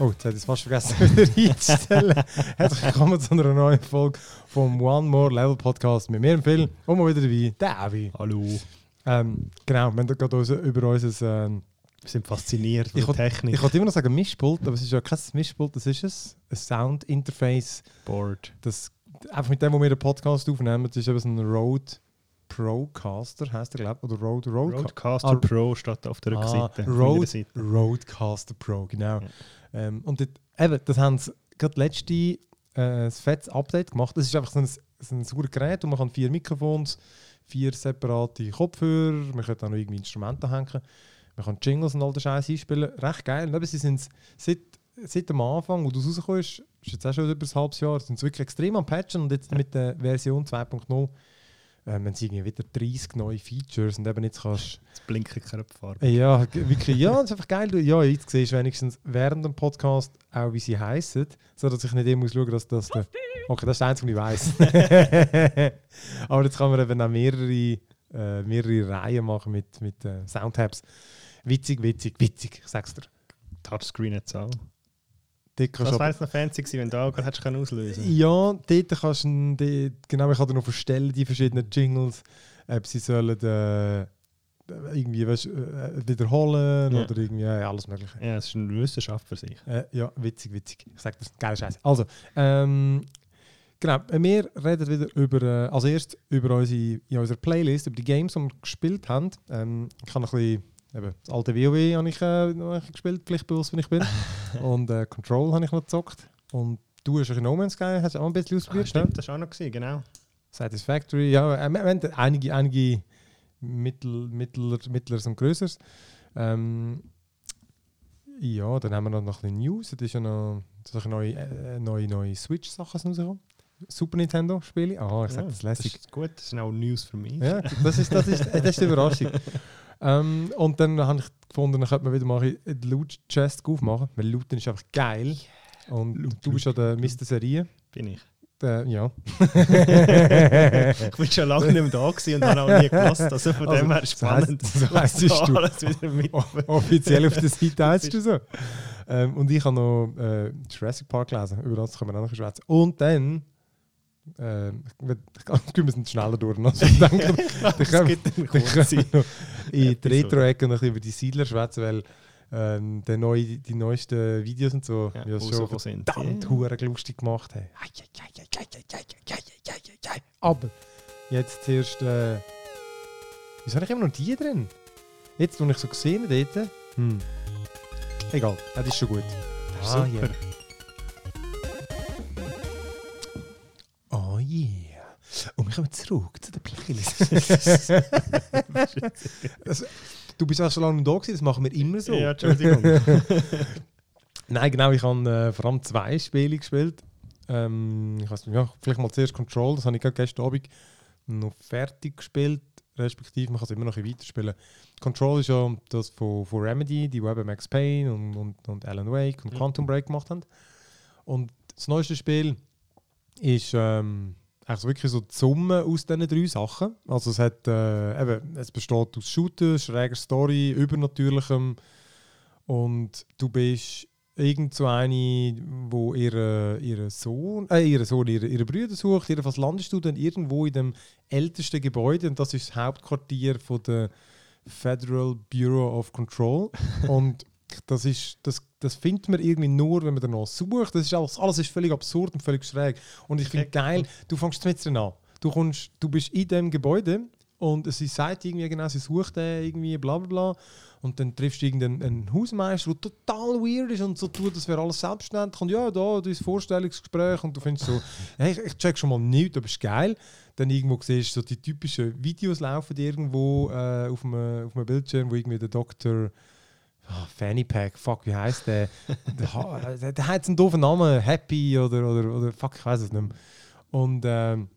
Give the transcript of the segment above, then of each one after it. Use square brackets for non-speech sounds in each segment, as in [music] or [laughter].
Oh, jetzt hätte ich es fast vergessen, [laughs] wieder einzustellen. Herzlich willkommen zu einer neuen Folge vom One More Level Podcast mit mir, im Phil, und mal wieder dabei, der Avi. Hallo. Ähm, genau, wir haben gerade über unser... Ähm, Wir sind fasziniert von ich der Technik. ich wollte immer noch sagen Mischpult, aber es ist ja kein Mischpult, das ist es. Ein Sound-Interface. Board. Das, einfach mit dem, wo wir den Podcast aufnehmen, das ist eben so ein Rode Procaster, heisst der, glaube ich, oder Rode, Rode, Roadcaster Ah, Pro steht auf der Ah, Rückseite. Rode, Seite. Rodecaster Pro, genau. Ja. Ähm, und dort, eben, das haben sie gerade letzte äh, ein fettes Update gemacht. Das ist einfach so ein, so ein sauberes Gerät und man kann vier Mikrofons, vier separate Kopfhörer, man kann auch noch irgendwie Instrumente hängen, man kann Jingles und all den Scheiß einspielen. Recht geil. Und eben, sie sind seit, seit dem Anfang, wo du rauskommst, ist jetzt auch schon über ein halbes Jahr, sind sie wirklich extrem am Patchen und jetzt mit der Version 2.0 ähm, haben sie wieder 30 neue Features und eben jetzt kannst [laughs] Es blinkt keine Farbe. ja, wirklich. Ja, das ist einfach geil. Du- Ja, jetzt siehst du wenigstens während dem Podcast auch, wie sie heißen, sodass ich nicht immer muss schauen, dass das. Der, okay, das ist einzige, was ich weiß. [laughs] Aber jetzt kann man eben auch mehrere, äh, mehrere Reihen machen mit, mit äh, Soundtabs. Witzig, witzig, witzig. Ich sag's dir. Touchscreen jetzt auch. Dort Das wäre jetzt noch fancy gewesen, wenn du auch hättest können auslösen ja, dort kannst du. die- Genau, ich kann noch verstellen, die verschiedenen Jingles. Ob sie sollen. Äh, irgendwie weißt, äh, wiederholen Ja. oder irgendwie ja, alles Mögliche. Ja, es ist eine Wissenschaft für sich. Äh, ja, witzig, witzig. Ich sage das, geile Scheiße. Also, ähm, genau, äh, wir reden wieder über, äh, als erstes über unsere, in unserer Playlist, über die Games, die wir gespielt haben. Ähm, ich noch ein bisschen, eben, das alte WoW habe ich, äh, gespielt, pflichtbewusst, wenn ich bin. [laughs] Und äh, Control habe ich noch gezockt. Und du hast ein No Man's Sky, hast du auch ein bisschen Ah, ausprobiert, stimmt, das war auch noch gewesen, genau. Satisfactory, ja, äh, wir, haben einige, einige Mittel, Mittler, Mittleres und Größeres. Ähm, ja, dann haben wir noch, ein bisschen News. Es ist ja noch neue, äh, neue, neue Switch-Sachen rausgekommen. Super Nintendo-Spiele. Ah, ich sag Ja, das lässig. ist gut, das sind auch News für mich. Ja, das ist, das ist, das ist die Überraschung. ähm, und dann habe ich gefunden, dann könnte man wieder mal die Loot-Chest aufmachen, weil Looten ist einfach geil. Und Loot, du bist ja der Mr. Serie. Bin ich. Der, ja. Ich bin schon lange nicht mehr da gewesen und habe auch nie gelassen. Also von Also, dem her das spannend. heisst- das heisst, was da bist du- alles wieder mit. [laughs] Offiziell auf der Seite heißt du so. Ähm, und ich habe noch äh, Jurassic Park gelesen, über das können wir auch noch schwätzen. Und dann, äh, ich gehen müssen schneller durch. Also, danke, ich kann in der Retro-Ecke noch über die Siedler schwätzen, weil ähm, die, neue, die neuesten Videos und so ja, das schon verdammt yeah. lustig gemacht haben. Aber jetzt zuerst. Äh, wieso habe ich immer noch die drin? Jetzt, wo ich so gesehen habe, Hm. Egal, das ist schon gut. Das ist ah, super. Yeah. Yeah. Und wir kommen zurück zu der Playlist. [laughs] also, du bist auch schon lange da gewesen, das machen wir immer so. Ja, Entschuldigung. [laughs] Nein, genau, ich habe äh, vor allem zwei Spiele gespielt. Ähm, ich weiß nicht, ja, vielleicht mal zuerst Control, das habe ich gerade gestern Abend noch fertig gespielt, respektive man kann es immer noch ein bisschen weiterspielen. Control ist ja das von, von Remedy, die eben Max Payne und, und, und Alan Wake und Ja. Quantum Break gemacht haben. Und das neueste Spiel ist ähm, eigentlich wirklich so die Summe aus diesen drei Sachen. Also es, hat, äh, eben, es besteht aus Shooter, schräger Story, Übernatürlichem und du bist irgend so eine, wo ihre, ihre Sohn, äh, ihre Sohn, ihre, ihre Brüder sucht. Jedenfalls landest du dann irgendwo in dem ältesten Gebäude und das ist das Hauptquartier von der Federal Bureau of Control. [laughs] und das ist, das, das findet man irgendwie nur, wenn man danach sucht. Das ist alles, alles ist völlig absurd und völlig schräg. Und ich finde geil, du fängst mit an. Du, kommst, du bist in dem Gebäude und sie sagt irgendwie genau, sie sucht den irgendwie, bla bla bla. Und dann triffst du irgendeinen einen Hausmeister, der total weird ist und so tut, das wäre alles selbstständig. Und ja, da, das Vorstellungsgespräch und du findest so, [laughs] hey, ich, ich check schon mal nichts, aber ist geil. Dann irgendwo siehst du so die typischen Videos laufen die irgendwo äh, auf, einem, auf einem Bildschirm, wo irgendwie der Doktor Ah, Fanny Pack, fuck, wie heißt der? der, ha- [laughs] der, der hat einen doofen Namen, Happy oder, oder, oder fuck, ich weiß es nicht mehr. Und ähm,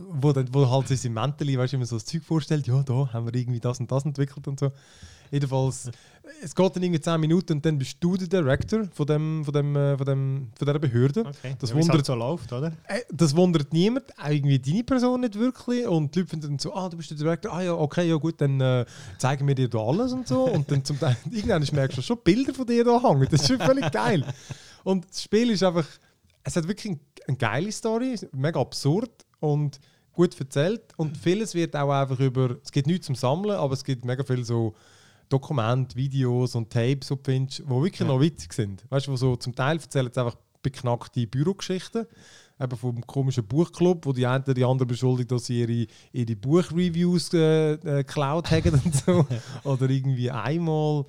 wo, dann, wo halt so sein Mäntel, weißt du, immer so das Zeug vorstellt, ja, da haben wir irgendwie das und das entwickelt und so. Jedenfalls, es geht dann irgendwie 10 Minuten und dann bist du der Director von, dem, von, dem, äh, von, dem, von dieser Behörde. Okay. Das ja, wie's wundert- halt so läuft, oder? Äh, Das wundert niemand, auch irgendwie deine Person nicht wirklich. Und die Leute finden dann so, ah, du bist der Director, ah ja, okay, ja gut, dann äh, zeigen wir dir da alles und so. Und dann zum Teil, [laughs] irgendwann merkst du schon Bilder von dir da hängen. Das ist schon völlig geil. Und das Spiel ist einfach, es hat wirklich ein- eine geile Story, mega absurd und gut erzählt. Und vieles wird auch einfach über, es gibt nichts zum Sammeln, aber es gibt mega viel so Dokumente, Videos und Tapes, die du findest, die wirklich Ja. noch witzig sind. Weißt du, so zum Teil erzählen sie einfach beknackte Bürogeschichten. Eben vom komischen Buchclub, wo die einen die anderen beschuldigt, dass sie ihre, ihre Buchreviews äh, äh, geklaut haben und so. [laughs] Oder irgendwie einmal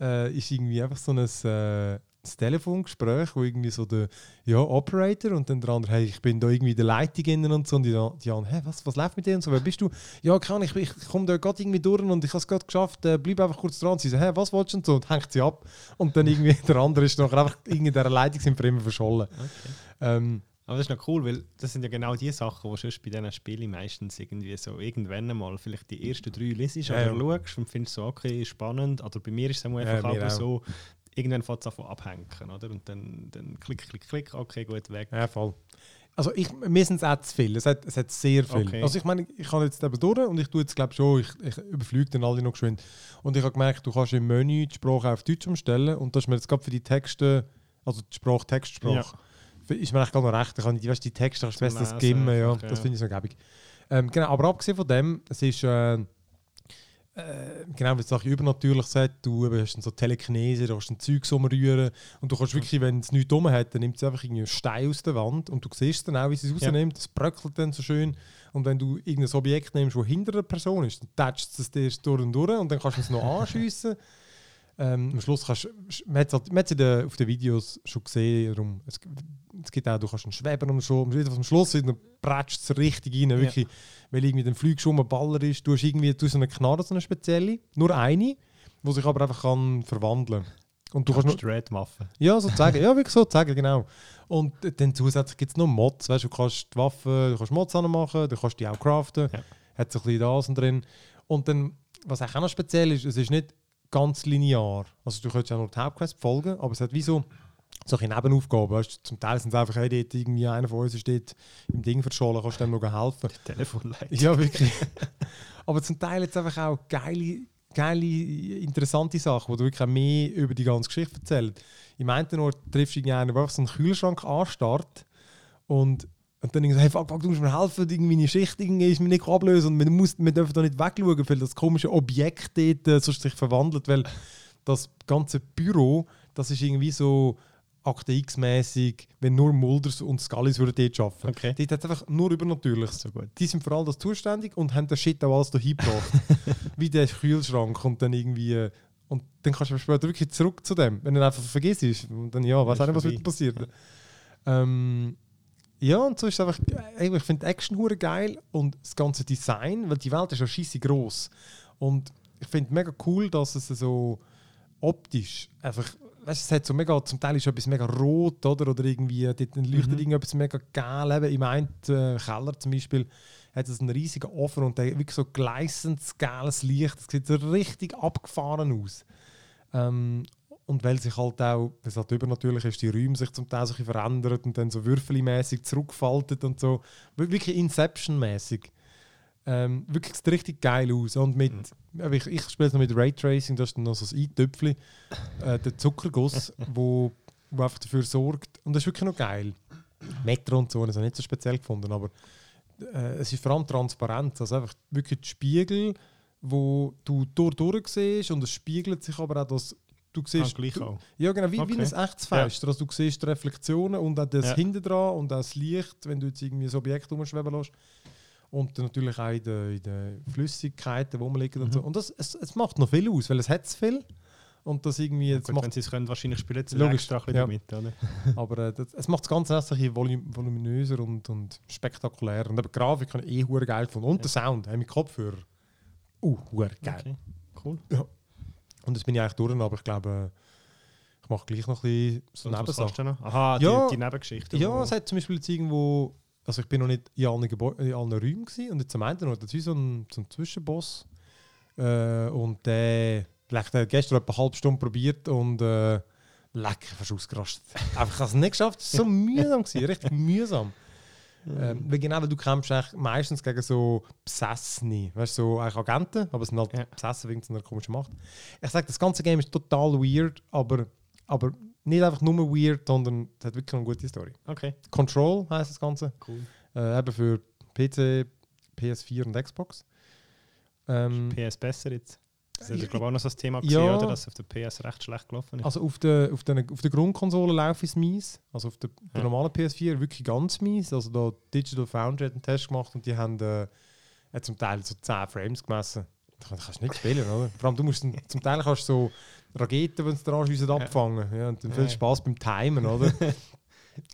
äh, ist irgendwie einfach so ein, ein Telefongespräch, wo irgendwie so der ja, Operator und dann der andere, hey, ich bin da irgendwie in der Leitung innen und so. Und die, die anderen, hey, was, was läuft mit dir und so, wer bist du? Ja, kann ich, ich komme da gerade irgendwie durch und ich habe es gerade geschafft, äh, bleib einfach kurz dran. Sie so, hey, was willst du und so? Und hängt sie ab. Und dann irgendwie [laughs] der andere ist nachher einfach in der Leitung sind für immer verschollen. Ähm, Aber das ist noch cool, weil das sind ja genau die Sachen, die sonst bei diesen Spielen meistens irgendwie so irgendwann einmal vielleicht die ersten drei lesest Ja, oder ja. schaust und findest so, okay, spannend. Oder bei mir ist es Ja, einfach mir aber auch. so, irgendwann fängt es an von abhängen, oder? Und dann, dann klick, klick, klick, okay, gut, weg. Ja, voll. Also ich, mir sind es auch zu viel. Es hat, es hat sehr viel. Okay. Also ich meine, ich kann jetzt eben durch und ich tue jetzt glaube schon, ich, ich überflüge dann alle noch geschwind. Und ich habe gemerkt, du kannst im Menü die Sprache auf Deutsch umstellen und das ist mir jetzt gerade für die Texte, also die Sprache, Textsprache, für- ist mir eigentlich gar noch recht. Ich kann die, weißt, die Texte kannst du besser skimmen, ja. einfach, Das ja. finde ich so gäbig. Ähm, genau, aber abgesehen von dem, es ist äh, äh, genau wie es übernatürlich sagt, du hast dann so Telekinese, du kannst ein Zeug umrühren und du kannst wirklich, wenn es nichts dumm hat, dann nimmt es einfach irgendwie einen Stein aus der Wand und du siehst dann auch, wie sie es Ja. rausnimmt, es bröckelt dann so schön und wenn du irgendein Objekt nimmst, das hinter der Person ist, dann tätscht es dir durch und durch und dann kannst du es noch [laughs] anschiessen. Ähm, am Schluss kannst du, man hat es halt, den, auf den Videos schon gesehen, darum, es, es gibt auch, du kannst einen Schweben und so, am Schluss prätscht es richtig rein, wirklich, weil irgendwie fliegst du um einen Baller ist, du hast irgendwie du hast eine Knarre, so eine spezielle, nur eine, die sich aber einfach kann verwandeln und du kannst nur, Straight Waffe. ja, sozusagen. ja, wirklich sozusagen, genau. Und dann zusätzlich gibt es noch Mods. Weißt, du kannst die Waffen, du kannst Mods machen, du kannst die auch craften. Ja. Hat so ein bisschen das drin. Und dann, was auch noch speziell ist, es ist nicht ganz linear. Also du kannst ja nur die Hauptquest folgen, aber es hat wie so solche Nebenaufgaben. Weißt, zum Teil sind es einfach, hey, dort irgendwie einer von uns ist dort im Ding verschollen, kannst du dem noch helfen. Telefonleitung. Ja, wirklich. [laughs] Aber zum Teil jetzt einfach auch geile, geile, interessante Sachen, wo du wirklich auch mehr über die ganze Geschichte erzählt. Im einen Ort triffst du der einfach so einen Kühlschrank anstarrt und, und dann irgendwie so, hey, fuck, fuck, du musst mir helfen, irgendwie meine Schicht irgendwie ist mir nicht ablösen und wir, muss, wir dürfen da nicht wegschauen, weil das komische Objekt dort äh, sonst sich verwandelt, weil das ganze Büro, das ist irgendwie so Akte X-mäßig, wenn nur Mulders und Scullys würden dort arbeiten. Okay. Dort hat einfach nur Übernatürliches. So gut. Die sind für all das zuständig und haben den Shit auch alles da hingebracht. [laughs] Wie der Kühlschrank und dann irgendwie. äh, Und dann kannst du später wirklich zurück zu dem, wenn du einfach vergisst. Und dann, ja, weiß auch nicht, was wird passieren. Ähm, ja, und so ist es einfach. ey, Ich finde die Action hure geil und das ganze Design, weil die Welt ist ja scheisse groß. Und ich finde mega cool, dass es so optisch einfach. Weißt, du, es hat so mega, zum Teil ist etwas mega rot, oder? Oder irgendwie, dort leuchtet Mhm. irgendetwas mega gel. Eben, Im einen äh, Keller zum Beispiel hat es einen riesigen Ofen und der wirklich so gleißendes, geiles Licht. Das sieht so richtig abgefahren aus. Ähm, und weil sich halt auch, es halt übernatürlich ist, die Räume sich zum Teil so verändern und dann so würfelmäßig zurückfaltet und so. Wir- Wirklich Inception-mäßig. Ähm, wirklich sieht richtig geil aus. Und mit, aber ich, ich spiele es noch mit Raytracing, das ist dann noch so ein Eintöpfchen, äh, der Zuckerguss, [laughs] wo, wo einfach dafür sorgt. Und das ist wirklich noch geil. Metro und so, das habe ich nicht so speziell gefunden, aber äh, es ist vor allem Transparenz. Also einfach wirklich die Spiegel, wo du durch, durch siehst und es spiegelt sich aber auch, dass du Ah, siehst. gleich du, ja, genau, wie, wie Okay. ein echtes Fenster. Also du siehst die Reflektionen und auch das Ja. hinten dran und auch das Licht, wenn du jetzt irgendwie ein Objekt rumschweben lässt. Und natürlich auch in den, in den Flüssigkeiten, wo man liegt und Mhm. so. Und das, es, es macht noch viel aus, weil es hat viel. Und das irgendwie, jetzt Gut, wenn sie es können, wahrscheinlich spielen sie Logisch, extra ein bisschen ja. damit, oder? [laughs] aber äh, das, es macht das Ganze erst ein bisschen volum voluminöser und, und spektakulär. Und eben die Grafik habe ich eh geil gefunden. Und der Sound, hey, mit Kopfhörer. Uh, geil. Okay. Cool. Und jetzt bin ich eigentlich durch, aber ich glaube, ich mache gleich noch ein bisschen so Nebensachen. Aha, Ja. die, die Nebengeschichte. Ja, es hat zum Beispiel jetzt irgendwo, also ich bin noch nicht in allen, Gebäu in allen Räumen gewesen, und jetzt am Ende noch, das ist wie so ein, so ein Zwischenboss. Äh, und der der hat gestern etwa eine halbe Stunde probiert und äh, leck, fast ausgerastet. [laughs] Einfach, ich habe es nicht geschafft. Es war so mühsam, gewesen, richtig mühsam. Ähm, weil genau, weil du kämpfst eigentlich meistens gegen so Besessene, weißt du, so eigentlich Agenten, aber es sind halt Ja. besessen wegen so einer komischen Macht. Ich sage, das ganze Game ist total weird, aber, aber nicht einfach nur weird, sondern es hat wirklich eine gute Story. Okay, Control heißt das Ganze, cool. äh, eben für PC, PS4 und Xbox. Ähm, PS besser jetzt. Das ist Ja, ja, glaube ich, auch noch so ein Thema, ja. gewesen, oder? Dass es auf der PS recht schlecht gelaufen ist. Also auf der, auf der, auf der Grundkonsole läuft es mies. Also auf der, der Ja. normalen PS4 wirklich ganz mies. Also da Digital Foundry hat einen Test gemacht und die haben äh, zum Teil so 10 Frames gemessen. Da kann- kannst du nicht spielen, oder? Vor allem du musst zum Teil kannst du so Raketen, wenn sie dran Ja. abfangen. Ja, und dann viel Ja. Spaß beim Timen, oder? [laughs]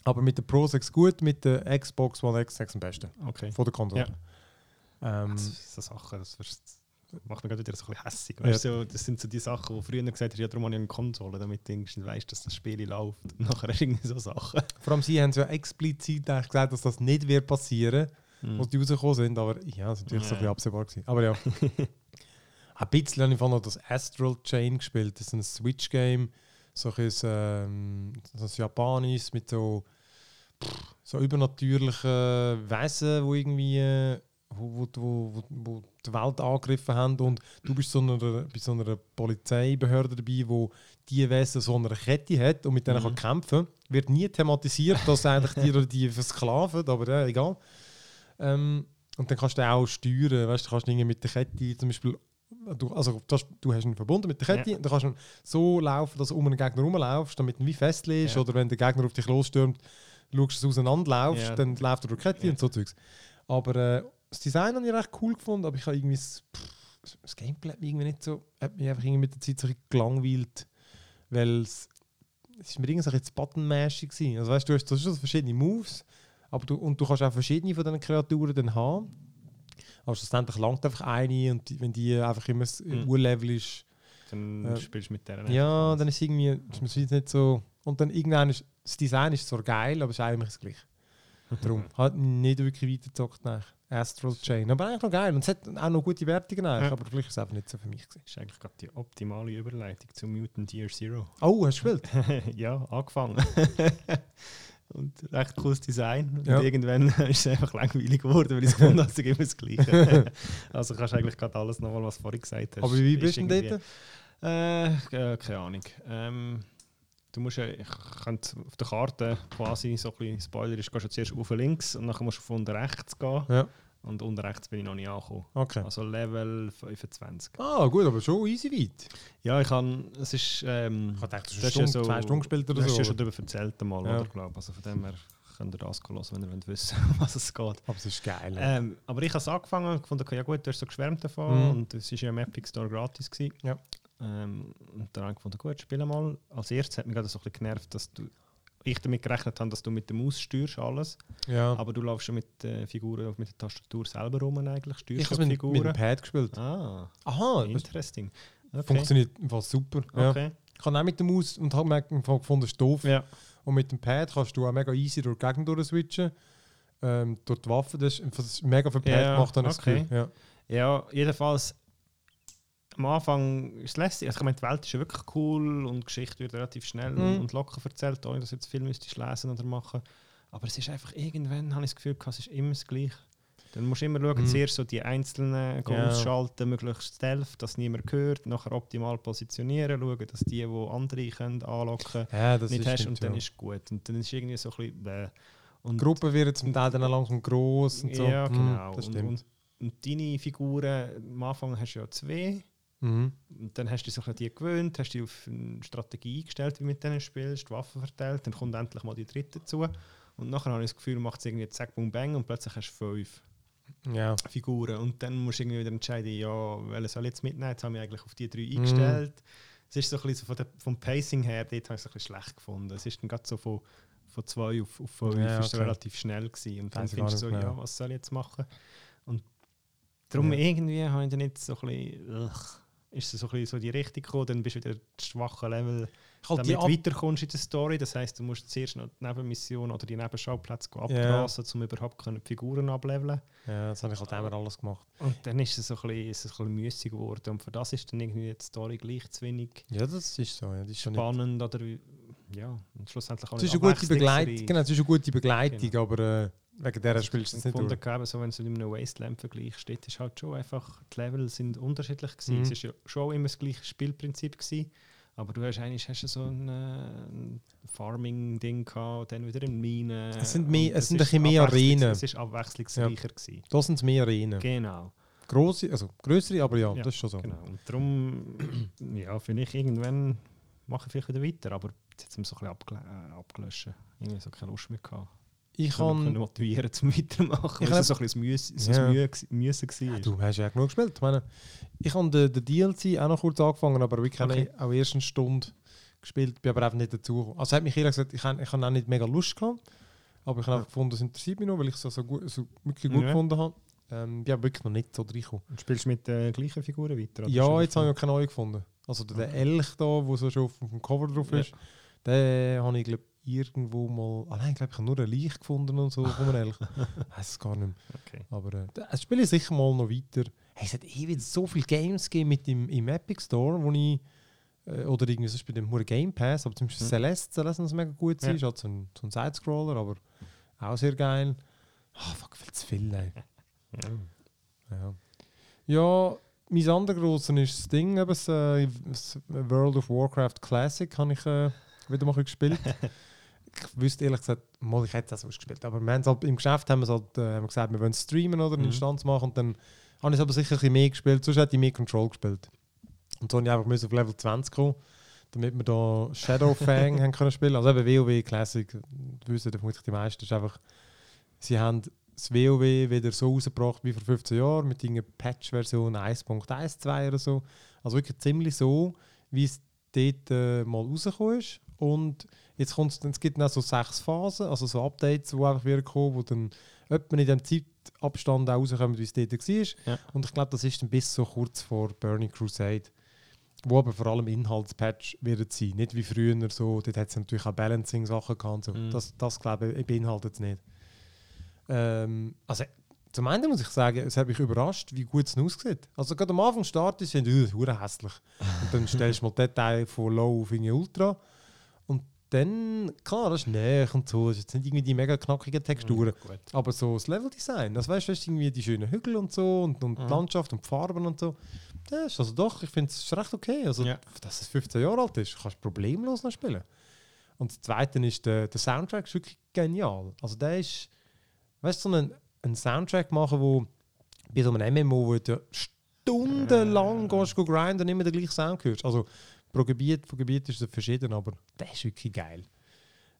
Aber mit der Pro 6 gut, mit der Xbox One X 6 am besten. okay. Von der Konsole. Ähm, Das ist so Sachen, das wirst- macht mich gerade wieder so ein bisschen hässig. Ja. Weißt, du, so, das sind so die Sachen, wo früher gesagt hast, ja, darum habe ich eine Konsole, damit du weißt, dass das Spiel läuft. Und nachher du irgendwie so Sachen. vor allem sie haben ja explizit eigentlich gesagt, dass das nicht wird passieren Hm. wo die rausgekommen sind, aber ja, das war natürlich so ein bisschen Ja. absehbar. Gewesen. Aber ja. [laughs] ein bisschen habe ich vorhin noch das Astral Chain gespielt. Das ist ein Switch-Game, so ein ähm, das Japanisch mit so, pff, so übernatürlichen Wesen, wo irgendwie äh, wo, wo, wo, wo, die Welt angegriffen haben und du bist so einer, bei so einer Polizeibehörde dabei, wo die Wesen so eine Kette hat und mit denen Mhm. kann kämpfen. Wird nie thematisiert, dass eigentlich die oder [laughs] die versklaven, aber ja, egal. Ähm, und dann kannst du auch steuern, weißt du, kannst irgendwie mit der Kette zum Beispiel, du, also du hast, du hast ihn verbunden mit der Kette, Ja. und dann kannst du so laufen, dass du um einen Gegner rumlaufst, damit ihn wie festlegst, Ja. oder wenn der Gegner auf dich losstürmt, schaust, du auseinanderlaufst, Ja. dann läuft er durch die Kette Ja. und so Zeugs. Aber äh, das Design habe ich recht cool gefunden, aber ich habe irgendwie das, pff, das Gameplay hat mich irgendwie nicht so, hat mich einfach irgendwie mit der Zeit so gelangweilt, weil es, es ist mir irgendwie so ein bisschen buttonmäßig gewesen. Also weißt du, hast, du hast so verschiedene Moves, aber du, und du kannst auch verschiedene von diesen Kreaturen dann haben. Aber schlussendlich langt einfach eine und die, wenn die einfach immer das Mhm. Urlevel ist, Dann Äh, spielst du mit der. ja, dann ist es irgendwie, ist jetzt nicht so. Und dann irgendwann ist das Design ist zwar geil, aber es ist eigentlich das gleiche. [laughs] Darum hat nicht wirklich weitergezockt nach Astral Chain. Aber eigentlich noch geil. Und es hat auch noch gute Wertungen eigentlich, Ja. aber vielleicht ist es einfach nicht so für mich gewesen. Das ist eigentlich gerade die optimale Überleitung zu Mutant Year Zero. Oh, hast du gespielt? [laughs] ja, angefangen. [laughs] und recht cooles Design. Und Ja. irgendwann [laughs] ist es einfach langweilig geworden, weil ich es gefunden habe, es immer das Gleiche. also kannst du eigentlich gerade alles nochmal, was du vorhin gesagt hast. aber wie ist bist du denn dort? Äh, äh, keine Ahnung. Ähm, du musst ja, ich könnte auf der Karte quasi so ein bisschen Spoiler ist, gehst du zuerst auf links und dann musst du von unten rechts gehen. Ja. Und unten rechts bin ich noch nicht angekommen. Okay. Also Level 25. Ah, gut, aber schon easy weit. Ja, ich kann, es ist, ähm, Ich dachte, du Das hast ist ja so- zwei Stunden gespielt du oder hast so. ja schon darüber erzählt einmal, Ja. oder, glaub. Also von dem her könnt ihr das hören, wenn ihr wollt wissen [laughs] was es geht. aber es ist geil. Ähm, aber ich habe es angefangen und gefunden, ja gut, du hast so geschwärmt davon Mhm. und es war ja im Epic Store gratis. Gewesen. Ja. Ähm, und dann habe ich gefunden, gut, spiele mal. Als erstes hat mich gerade so ein bisschen genervt, dass du, ich damit gerechnet habe, dass du mit der Maus steuerst alles, ja. aber du laufst schon mit den Figuren, mit der Tastatur selber rum eigentlich, ich steuerst habe die es mit, mit dem. Pad gespielt. Ah, Aha, das interesting. Okay. funktioniert einfach super. Ja. Okay. Ich habe auch mit der Maus und habe gefunden, es ist doof. Ja. Und mit dem Pad kannst du auch mega easy durch die Gegend durchswitchen. Ähm, durch die Waffe, das ist, das ist mega für Pad Ja, habe ich das okay. Gefühl. Ja. Ja, jedenfalls am Anfang ist es lässig. Also ich meine, die Welt ist ja wirklich cool und die Geschichte wird relativ schnell Mhm. und locker erzählt, ohne dass du jetzt viel müsstest lesen oder machen. Aber es ist einfach irgendwann, habe ich das Gefühl, es ist immer das Gleiche. Dann musst du immer schauen, Mhm. zuerst so die einzelnen go Ja. ausschalten, möglichst stealth, dass niemand hört, nachher optimal positionieren, schauen, dass die, die andere können anlocken ja, das nicht hast und dann ist gut. Und dann ist irgendwie so ein bisschen... Bäh. Und Die Gruppe wird zum Teil dann langsam gross und so. Ja, Mhm, genau. das und, stimmt. und, und deine Figuren, am Anfang hast du ja zwei. Mhm. Und dann hast du dich an die gewöhnt, hast dich auf eine Strategie eingestellt, wie du mit denen spielst, die Waffen verteilt, dann kommt endlich mal die dritte dazu. Und nachher habe ich das Gefühl, macht es irgendwie zack, boom, bang und plötzlich hast du fünf Ja. Figuren. Und dann musst du irgendwie wieder entscheiden, ja, welche soll ich jetzt mitnehmen? Jetzt habe ich eigentlich auf die drei Mhm. eingestellt. Es ist so ein bisschen so von der, vom Pacing her, dort habe ich es ein bisschen schlecht gefunden. Es ist dann gerade so von, von zwei auf, auf fünf, Ja, ist okay. relativ schnell gewesen. Und dann gar findest du so, mehr. ja, was soll ich jetzt machen? Und darum Ja. irgendwie habe ich dann nicht so ein bisschen, ugh, ist es so, ein bisschen so die Richtung gekommen, dann bist du wieder das schwache Level, halt damit du weiterkommst in der Story. Das heisst, du musst zuerst noch die Nebenmission oder die Nebenschauplätze abgrasen, um überhaupt können die Figuren ableveln ja, das habe ich halt immer alles gemacht. Und dann ist es so ein bisschen, ist es ein bisschen müßig geworden. Und für das ist dann irgendwie die Story gleich zu wenig Ja, das ist so. Ja, das ist spannend oder ja, und schlussendlich auch Es nicht ist eine gute. Begleitung. Genau, es ist eine gute Begleitung, aber äh, wegen der spielst du es nicht durch. gehabt, so wenn du mit einem Wasteland vergleichst, steht ist halt schon einfach, die Level sind unterschiedlich gewesen. Mhm. Es ist ja schon immer das gleiche Spielprinzip gewesen, aber du hast eigentlich hast du so ein, äh, Farming-Ding gehabt, dann wieder in Mine. Es sind mehr- es sind ein bisschen mehr Arenen. Es ist abwechslungsreicher gewesen. Da sind es mehr Arenen. Genau, Grosse, also größere, aber ja, Ja, das ist schon so. genau. Und darum, [clears throat] ja, vielleicht irgendwann mache ich vielleicht wieder weiter, aber jetzt hat es mir so ein bisschen äh, abgelöscht. Irgendwie so keine Lust mehr gehabt. Ich kann motivieren zum [laughs] Weitermachen, Ich es so ein bisschen so Ja. war. Ja, du hast ja genug gespielt. Ich meine, ich habe den, den DLC auch noch kurz angefangen, aber wirklich Okay. auch erst eine Stunde gespielt, bin aber einfach nicht dazu. Also hat mich ehrlich gesagt, ich habe ich hab auch nicht mega Lust gehabt, aber ich habe Ja. gefunden, es interessiert mich noch, weil ich es so, so, gut, so wirklich gut Ja. gefunden habe. Ähm, bin aber wirklich noch nicht so reingekommen. Und spielst du mit den gleichen Figuren weiter? Ja, jetzt habe ich noch keine neue gefunden. Also der Okay. Elch da, der so schon auf dem Cover drauf Ja. ist, den habe ich glaub, irgendwo mal... Ich glaube, ich habe nur ein Leich gefunden und so von einem Elch. Ich [laughs] weiß es gar nicht mehr. Okay. Aber äh, das spiele ich sicher mal noch weiter. Hey, es hat ewig so viele Games gegeben mit im, im Epic Store, wo ich... Äh, oder irgendwie sonst bei dem Hure Game Pass, aber zum Beispiel Mhm. Celeste, Celeste ist mega gut. Ja. Ist halt so ein, so ein Sidescroller, aber auch sehr geil. Ah, fuck, viel zu viel, ey. [laughs] Ja. Ja, ja mein anderer grosser ist das Ding, eben das, äh, das World of Warcraft Classic habe ich äh, wieder mal gespielt. [laughs] ich wüsste ehrlich gesagt, mal, ich hätte es auch gespielt, aber wir halt, im Geschäft haben halt, äh, haben wir gesagt, wir wollen streamen oder eine Mhm. Instanz machen und dann habe ich es aber sicher ein bisschen mehr gespielt, sonst hätte ich mehr Control gespielt. Und so habe ich einfach müssen auf Level 20 kommen, damit wir da Shadowfang [laughs] haben können spielen. Also eben WoW Classic, das wissen vermutlich die meisten, ist einfach, sie haben das WoW wieder so rausgebracht wie vor 15 Jahren mit einer Patch-Version 1.12 oder so. Also wirklich ziemlich so, wie es dort äh, mal rausgekommen ist. Und jetzt kommt's, dann- es gibt dann so sechs Phasen, also so Updates, die einfach wieder kommen, wo dann etwa in dem Zeitabstand auch rauskommen, wie es dort war. Ja. Und ich glaube, das ist dann bis so kurz vor Burning Crusade. Wo aber vor allem Inhaltspatch wird sein. Nicht wie früher so, dort hat es natürlich auch Balancing-Sachen gehabt. und So. Mhm. Das, das glaube ich beinhaltet es nicht. Ähm, also zum einen muss ich sagen, es hat mich überrascht, wie gut es aussieht. Also gerade am Anfang startest du, uh, hure hässlich. Und dann stellst du mal Detail von Low auf irgendwie Ultra. Dann, klar, das ist näher und so. Das ist jetzt nicht irgendwie die mega knackigen Texturen. Gut. Aber so das Leveldesign, das weißt du, weißt, irgendwie die schönen Hügel und so und, und Mhm. die Landschaft und die Farben und so. Das ist also doch, ich finde es recht okay. Also, Ja. dass es 15 Jahre alt ist, kannst du problemlos noch spielen. Und das Zweite ist, der, der Soundtrack ist wirklich genial. Also der ist, weißt du, so einen, einen Soundtrack machen, wo bei so einem MMO, wo du stundenlang Äh. gehst, go grinden und immer den gleichen Sound hörst. Also pro Gebiet, von Gebiet ist es verschieden, aber der ist wirklich geil.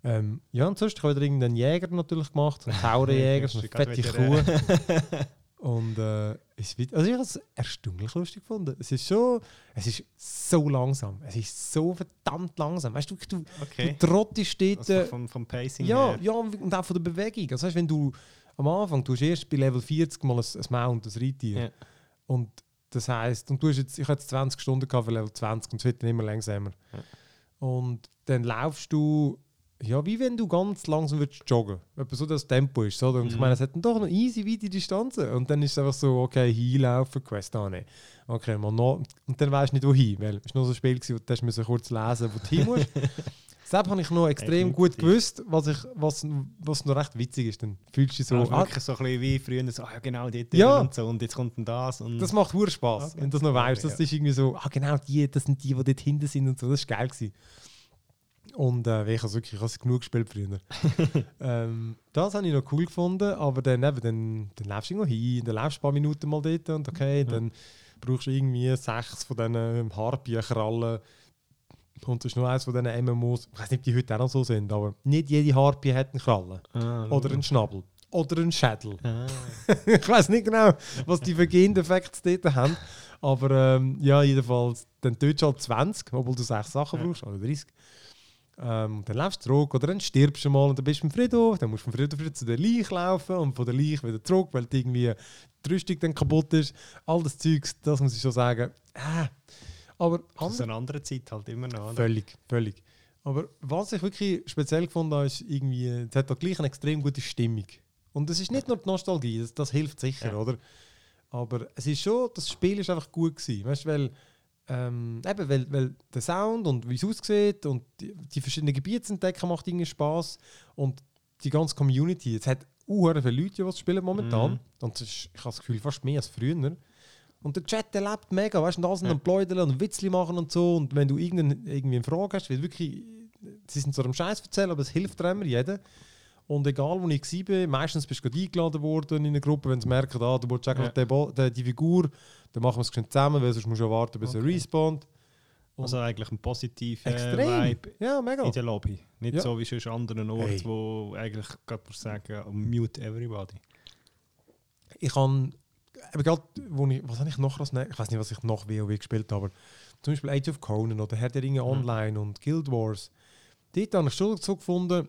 Ähm, ja, und sonst ich habe wieder irgendeinen Jäger natürlich gemacht, einen Taurenjäger, [laughs] eine fette Kuh. wieder, [laughs] Und äh, ist also ich habe es erstaunlich lustig gefunden. Es ist schon, es ist so langsam. Es ist so verdammt langsam. Weißt du, du, Okay. du trottest dort. Also äh, vom, vom Pacing ja, her. ja, und auch von der Bewegung. Also weißt, wenn du am Anfang, du hast erst bei Level 40 mal ein, ein Mount, ein Reittier. Ja. Und das heisst, und du hast jetzt, ich hatte jetzt 20 Stunden gehabt für Level 20 und es wird dann immer langsamer. Ja. Und dann laufst du, ja, wie wenn du ganz langsam würdest joggen. Etwa so das Tempo ist. Oder? Und ich Mhm. meine, es hat dann doch noch easy weite Distanzen. Und dann ist es einfach so, okay, hinlaufen, Quest annehmen. Okay, mal noch. Und dann weißt du nicht, wohin. Weil es war nur so ein Spiel, gewesen, wo du kurz lesen wo du hin musst. [laughs] Deshalb habe ich noch extrem gut gewusst, was, ich, was, was noch recht witzig ist. Dann fühlst du dich So, ah, wirklich so ein bisschen wie früher, so, ah, ja, genau, dort Ja. und so, und jetzt kommt dann das. Und Das macht hure Spaß, Okay. wenn du das noch weißt. Das ja. ist irgendwie so, ah genau, die, das sind die, die dort hinten sind und so. Das war geil. Gewesen. Und äh, ich habe wirklich ich habe es genug gespielt früher. [laughs] ähm, das habe ich noch cool gefunden, aber dann, eben, dann, dann läufst du irgendwo hin, dann läufst du ein paar Minuten mal dort und okay, dann brauchst du irgendwie sechs von diesen Harpien-Krallen. Und das ist nur eins von diesen MMOs. Ich weiß nicht, ob die heute auch noch so sind, aber nicht jede Harpie hat einen Krallen. Ah, Oder einen Schnabel. Oder einen Schädel Ah. [laughs] ich weiß nicht genau, was die für Gendefekte dort haben. Aber ähm, ja, jedenfalls, dann tötest du halt 20, obwohl du 6 Sachen Ja. brauchst, oder 30. Ähm, dann läufst du zurück oder dann stirbst du mal und dann bist du im Friedhof. Dann musst du vom Friedhof wieder zu der Leiche laufen und von der Leiche wieder zurück, weil die irgendwie die Rüstung dann kaputt ist. All das Zeugs, das muss ich schon sagen. Äh, aber Das ist eine andere Zeit halt immer noch. Oder? Völlig, völlig. Aber was ich wirklich speziell gefunden habe, ist irgendwie, es hat auch gleich eine extrem gute Stimmung. Und es ist nicht nur die Nostalgie, das, das hilft sicher, Ja. oder? Aber es ist schon, das Spiel ist einfach gut gewesen, weißt du, weil, ähm, eben, weil, weil der Sound und wie es aussieht und die, die verschiedenen Gebiete zu entdecken macht irgendwie Spaß und die ganze Community, es hat unhören viele Leute, die es spielen momentan Mhm. und ist, ich habe das Gefühl, fast mehr als früher. Und der Chat, der lebt mega, weißt du, und sind Ja. am Pläudeln und Witzli machen und so. Und wenn du irgendeine, irgendwie eine Frage hast, weil wirklich, sie sind zwar am Scheiß erzählen, aber es hilft immer jeder. Und egal, wo ich war, meistens bist du gerade eingeladen worden in eine Gruppe, wenn sie merken, ah, du willst eigentlich Ja. die Figur, dann machen wir es zusammen, weil sonst musst du ja warten, bis er Okay. respawnt. Und- Also eigentlich ein positiver Extrem. Vibe Ja, mega. in der Lobby. Nicht Ja. so wie sonst an anderen Orten, Hey. wo eigentlich, gerade sagen, mute everybody. ich kann eben gerade, wo ich, was habe ich noch als ich weiß nicht, was ich noch WoW gespielt habe, aber zum Beispiel Age of Conan oder Herr der Ringe Mhm. Online und Guild Wars. Dort habe ich schon so gefunden,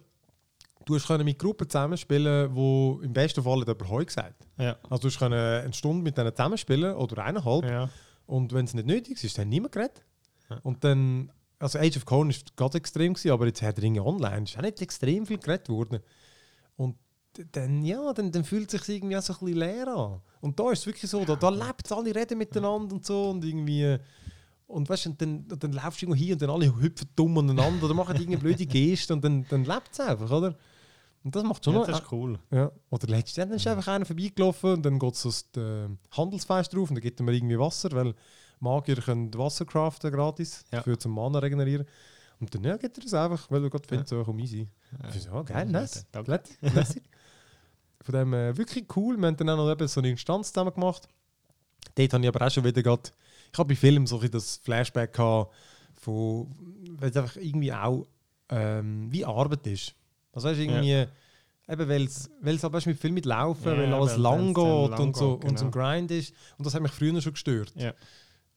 du hast können mit Gruppen zusammenspielen, wo im besten Fall jemand Heu gesagt. Ja. Also du hast können eine Stunde mit denen zusammenspielen oder eineinhalb ja. und wenn es nicht nötig ist, dann niemand geredet. Ja. Und dann, also Age of Conan ist ganz extrem gewesen, aber jetzt Herr der Ringe Online ist auch nicht extrem viel geredet worden. Und dann, ja, dann, dann fühlt es sich irgendwie auch so ein bisschen leer an. Und da ist es wirklich so, da, da lebt es, alle reden miteinander und so und irgendwie... Und weißt du, dann, dann laufst du irgendwo hier und dann alle hüpfen dumm aneinander oder machen irgendeine blöde [laughs] Geste und dann, dann lebt es einfach, oder? Und das macht schon ja, noch... das ist cool. Ja. Oder dann ist einfach einer vorbeigelaufen und dann geht es aus dem Handelsfest drauf und dann gibt er mir irgendwie Wasser, weil Magier können Wasser craften gratis Ja. für zum Mana regenerieren. Und dann ja, gibt er das einfach, weil er gerade findet, so komm easy. Ja. Ich so, oh, geil, nice. Danke. Von dem äh, wirklich cool. Wir haben dann auch noch eben so eine Instanz zusammen gemacht. Dort habe ich aber auch schon wieder gerade, ich habe bei Filmen so ein das Flashback gehabt, von, weil es einfach irgendwie auch ähm, wie Arbeit ist. Also weißt, irgendwie, eben weil es weil es aber mit viel mit Laufen, Ja, weil alles weil- lang geht lang und so, geht, und so ein genau. Grind ist. Und das hat mich früher schon gestört. Ja.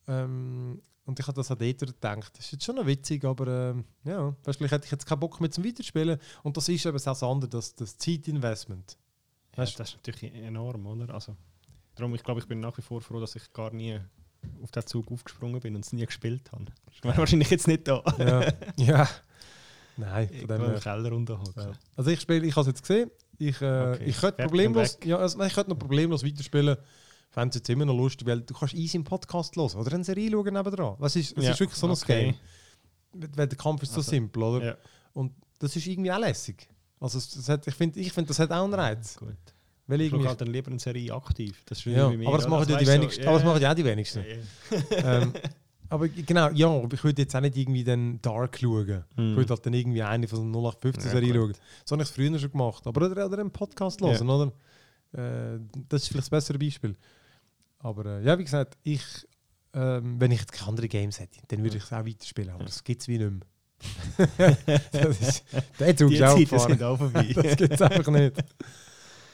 Ähm, und ich habe das auch dort gedacht. Das ist jetzt schon noch witzig, aber ähm, ja, weißt, vielleicht hätte ich jetzt keinen Bock mehr zum Weiterspielen. Und das ist eben das andere, das, das Zeitinvestment. Weißt das ist natürlich enorm, oder? Also, darum, ich glaube, ich bin nach wie vor froh, dass ich gar nie auf den Zug aufgesprungen bin und es nie gespielt habe. Ich wäre wahrscheinlich jetzt nicht da. Ja, [laughs] ja. Nein, von dem her. Keller runterhocken. Ja. Also ich spiele, ich habe es jetzt gesehen. Ich, äh, Okay. ich könnte problemlos, ja, also, nein, ich könnte noch problemlos weiterspielen. Fände es jetzt immer noch lustig, weil du kannst easy im Podcast hören oder eine Serie schauen nebendran. Was ist, es Ja, ist wirklich so ein okay. Game. Weil der Kampf ist so Also, simpel, oder? Ja. Und das ist irgendwie auch lässig. Also es, hat, ich finde, ich find, das hat auch einen Reiz. Gut. Weil Ich schaue halt dann lieber eine Serie aktiv. Das ist ja, mir, aber das machen ja die wenigsten. ja, Aber das machen ja auch [laughs] die wenigsten. Ähm, aber genau, ja, aber ich würde jetzt auch nicht irgendwie den Dark schauen. Ich Mhm. würde halt dann irgendwie eine von der 0815 Ja, schauen. So habe ich es früher schon gemacht. Aber oder, oder einen Podcast hören, oder? Äh, das ist vielleicht das bessere Beispiel. Aber äh, ja, wie gesagt, ich, ähm, wenn ich jetzt keine anderen Games hätte, dann würde ich es auch weiterspielen. Aber das gibt es wie nicht mehr. [laughs] das ist, der Zug ist auch Zeiten gefahren. sind auch vorbei. das gibt es einfach nicht.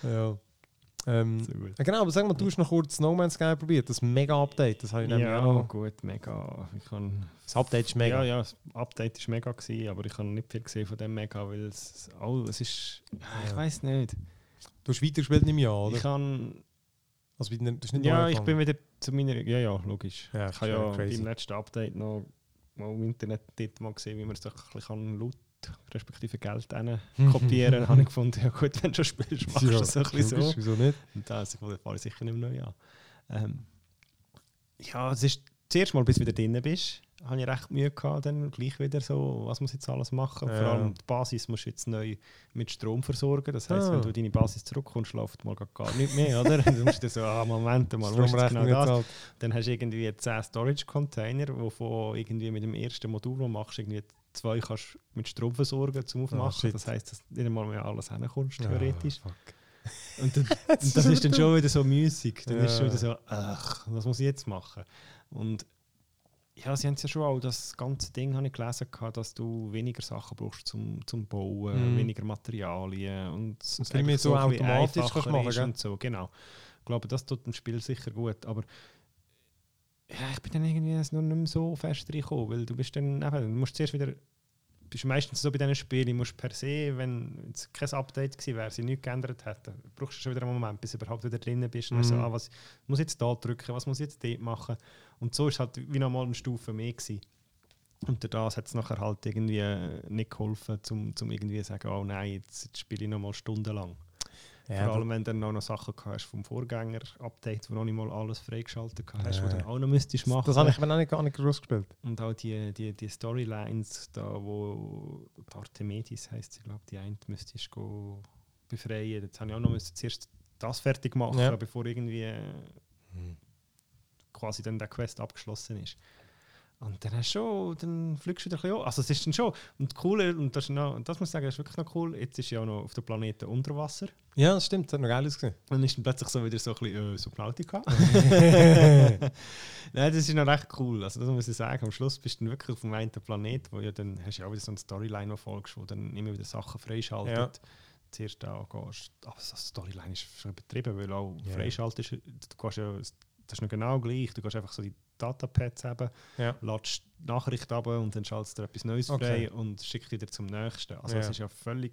Ja. Ähm, ja, genau, aber sag mal, du hast noch kurz No Man's Sky probiert. Das Mega-Update, das habe ich nämlich Ja, auch noch. gut, mega. Ich kann, Das Update ist mega. Ja, ja, das Update war mega, gewesen, aber ich habe nicht viel gesehen von dem Mega, weil es, all, es ist. Ich Ja. weiß nicht. Du hast weitergespielt im Jahr, oder? Ich kann. also, du hast nicht Ja, ich bin wieder zu meiner. Ja, ja, logisch. Ja, ich habe das ja ist beim letzten Update noch mal im Internet dort mal gesehen, wie man es doch ein bisschen Loot respektive Geld rein kopieren kann. habe ich gefunden, ja gut, wenn du schon spielst, machst du Ja, das ein bisschen so. Wieso nicht? Und da fahre ich sicher nicht mehr neu an. Ähm, ja, es ist zuerst mal, bis du wieder drin bist, habe ich recht Mühe gehabt, dann gleich wieder so, was muss ich jetzt alles machen. Ja. Vor allem die Basis musst du jetzt neu mit Strom versorgen. Das heisst, Ah. wenn du deine Basis zurückkommst, läuft mal gar nicht mehr, oder? [laughs] Dann musst du so, ah, Moment mal, wo ist genau das? zahlt. Dann hast du irgendwie 10 Storage-Container, wovon irgendwie mit dem ersten Modul, das du machst, irgendwie zwei kannst mit Strom versorgen zum Aufmachen. Ah, shit. das heisst, dass nicht einmal mehr alles hinkommst, Ja, theoretisch. fuck. Und, dann, [laughs] und das ist dann schon wieder so müßig. Dann ist es schon Ja. wieder so, ach, was muss ich jetzt machen? Und ja, sie haben es ja schon auch, das ganze Ding habe ich gelesen, dass du weniger Sachen brauchst zum, zum Bauen, Mhm. weniger Materialien und es Und viel mehr eigentlich so automatisch kannst machen, ist gell? und so, genau. Ich glaube, das tut dem Spiel sicher gut, aber ja, ich bin dann irgendwie noch nicht mehr so fest reingekommen, weil du bist dann eben, du musst zuerst wieder bist meistens so bei diesen Spielen, musst per se, wenn es kein Update gewesen wäre, sie nichts geändert hätten, brauchst du schon wieder einen Moment, bis du überhaupt wieder drin bist. Und Mhm. so, ah, was muss ich jetzt da drücken, was muss ich jetzt dort machen? Und so ist es halt wie nochmal eine Stufe mehr gewesen. Und das hat es nachher halt irgendwie äh, nicht geholfen, um zum irgendwie zu sagen, oh nein, jetzt, jetzt spiele ich nochmal stundenlang. Ja, Vor allem, wenn du dann noch Sachen hast vom Vorgänger-Update, wo noch nicht mal alles freigeschaltet hast, Ja. wo du dann auch noch müsstest machen. das habe ich eben auch nicht, gar nicht groß gespielt. Und auch die, die, die Storylines, da wo die Artemidis heisst sie, glaube die eine müsstest du befreien. Jetzt habe ich auch noch müssen zuerst das fertig machen, Ja. bevor irgendwie äh, quasi dann der Quest abgeschlossen ist. Und dann hast du schon, dann fliegst du wieder ein bisschen an. Also es ist dann schon. Und cool, und das, ist noch, und das muss ich sagen, das ist wirklich noch cool. Jetzt ist ja auch noch auf dem Planeten unter Wasser. Ja, das stimmt, das hat noch geil ausgesehen. Und dann ist dann plötzlich so wieder so ein bisschen äh, Subnautica. [laughs] Nein, das ist noch recht cool. Also das muss ich sagen. Am Schluss bist du dann wirklich auf dem einen Planet, wo ja dann hast du ja auch wieder so eine Storyline, die folgst, wo dann immer wieder Sachen freischaltet. Ja. Zuerst auch gehst, aber so eine Storyline ist schon übertrieben, weil auch Ja. freischaltest, du gehst ja, das ist noch genau gleich, du gehst einfach so die Datapads haben, Ja. ladest die Nachricht ab und dann schaltest du etwas Neues Okay. frei und schickst wieder zum nächsten. Also Ja. es ist ja völlig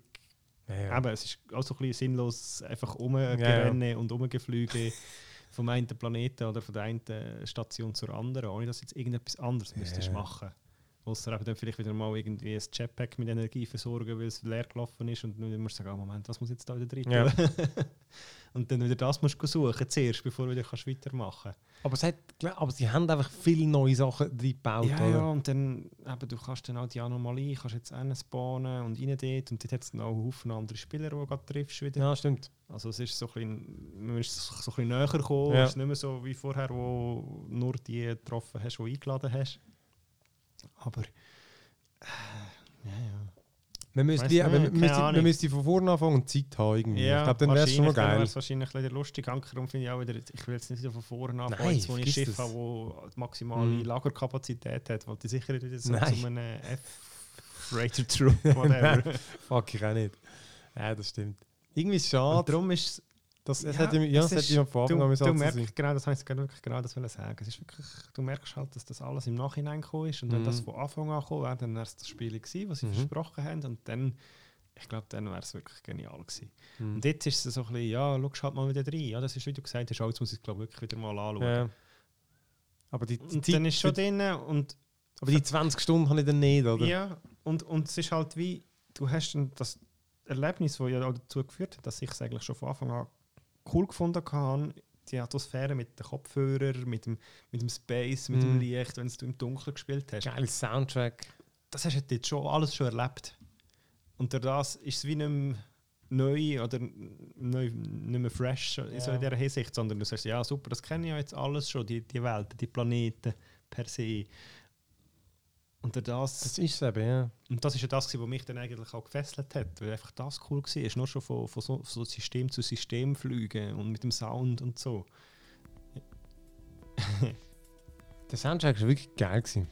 Ja. Eben, es ist auch so ein bisschen sinnlos, einfach rumgerennen und rumgeflüge [laughs] vom einen Planeten oder von der einen Station zur anderen, ohne dass du jetzt irgendetwas anderes müsstest Ja. machen. Außer eben dann vielleicht wieder mal irgendwie ein Jetpack mit Energie versorgen, weil es leer gelaufen ist und dann musst du sagen, oh Moment, was muss jetzt da wieder drin Ja. [laughs] und dann wieder das musst du suchen zuerst, bevor du wieder kannst weitermachen Aber, es hat, aber sie haben einfach viele neue Sachen reingebaut. Ja, oder? ja, und dann, eben, du kannst dann auch die Anomalie, kannst jetzt spawnen und rein dort und dort hat es auch einen Haufen andere Spieler, die du gerade triffst wieder. ja, stimmt. Also es ist so ein bisschen, man ist so ein bisschen näher gekommen. Ja. Es ist nicht mehr so wie vorher, wo du nur die getroffen hast, die eingeladen hast. Aber äh, ja, ja. Man müsste, nicht, man, müsste, man müsste von vorne anfangen und Zeit haben. Irgendwie. ich glaube, dann wäre es schon noch dann geil. wär's wahrscheinlich ein bisschen lustig. Darum finde ich auch wieder, ich will jetzt nicht wieder von vorne anfangen, Nein, jetzt, wo ich ein Schiff das. habe, das die maximale Mhm. Lagerkapazität hat, weil die sicher nicht so Nein. zu einem F-Freighter [laughs] Troop, whatever. Fuck, ich auch nicht. Ja, das stimmt. Irgendwie ist es Und schade. darum ist Das, es Ja, hätte, ja, es von Anfang an Du, müssen du so merkst, genau, das ich wirklich genau das sagen. Es ist wirklich, du merkst halt, dass das alles im Nachhinein gekommen ist und wenn Mhm. das von Anfang an gekommen wäre, dann wäre es das Spiel gewesen, was sie Mhm. versprochen haben und dann, ich glaube, dann wäre es wirklich genial gewesen. Mhm. Und jetzt ist es so ein bisschen, ja, schau halt mal wieder rein. Ja, das ist, wie du gesagt hast, jetzt muss ich es glaube wirklich wieder mal anschauen. Ja. Aber die, Und dann ist schon drin und aber die 20 Stunden habe ich dann nicht, oder? ja, und, und es ist halt wie, du hast das Erlebnis, das ja auch dazu geführt hat, dass ich es eigentlich schon von Anfang an cool gefunden habe, die Atmosphäre mit den Kopfhörern, mit dem, mit dem Space, mit dem Mhm. Licht, wenn du im Dunkeln gespielt hast. Geiles Soundtrack. Das hast du jetzt schon alles schon erlebt. Und durch das ist es wie nicht mehr neu oder neu, nicht mehr fresh so Ja. in dieser Hinsicht, sondern du sagst, ja super, das kenne ich ja jetzt alles schon, die, die Welten, die Planeten per se. Und das, Das ist es eben, ja. und das ist ja das, was mich dann eigentlich auch gefesselt hat, weil einfach das cool war. Nur schon von, von so, so System zu System fliegen und mit dem Sound und so. [laughs] Der Soundtrack war wirklich geil. Gewesen.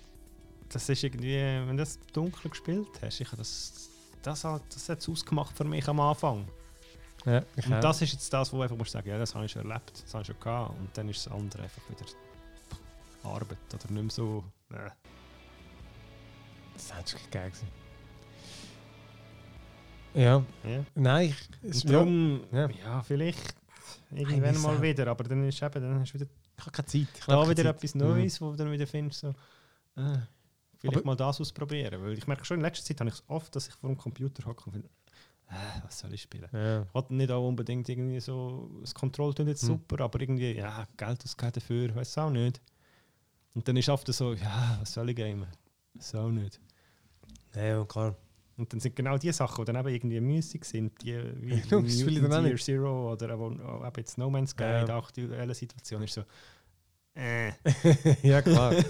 Das ist irgendwie, wenn du das dunkel gespielt hast, ich das, das, hat es das ausgemacht für mich am Anfang. Ja, ich Und auch. das ist jetzt das, wo einfach musst sagen, ja, das habe ich schon erlebt, das habe ich schon gehabt. Und dann ist das andere einfach wieder Arbeit oder nicht mehr so. Äh. Der Soundtrack war geil. Gewesen. Ja, Ja. nein, ich, darum, ja. ja. vielleicht irgendwann mal wieder, aber dann ist eben, dann hast du wieder ich habe keine Zeit. Ich da wieder Zeit. etwas Neues, wo du dann wieder findest, so, äh, vielleicht Aber- mal das ausprobieren. Weil ich merke schon, in letzter Zeit habe ich es oft, dass ich vor dem Computer hocke und finde, äh, was soll ich spielen? Mhm. Ja. Wollte nicht auch unbedingt irgendwie so, das Control tut jetzt Hm. super, aber irgendwie, ja, Geld ausgeben dafür, weiß auch nicht. Und dann ist oft so, ja, was soll ich gamen? Auch nicht. ja, klar. Und dann sind genau die Sachen, die dann eben irgendwie müßig sind, die wie [laughs] Ja, Mutant Year. Zero oder eben jetzt No Man's Sky, Ja. in der aktuellen Situation ist so, äh. [laughs] ja, klar. [laughs] ja,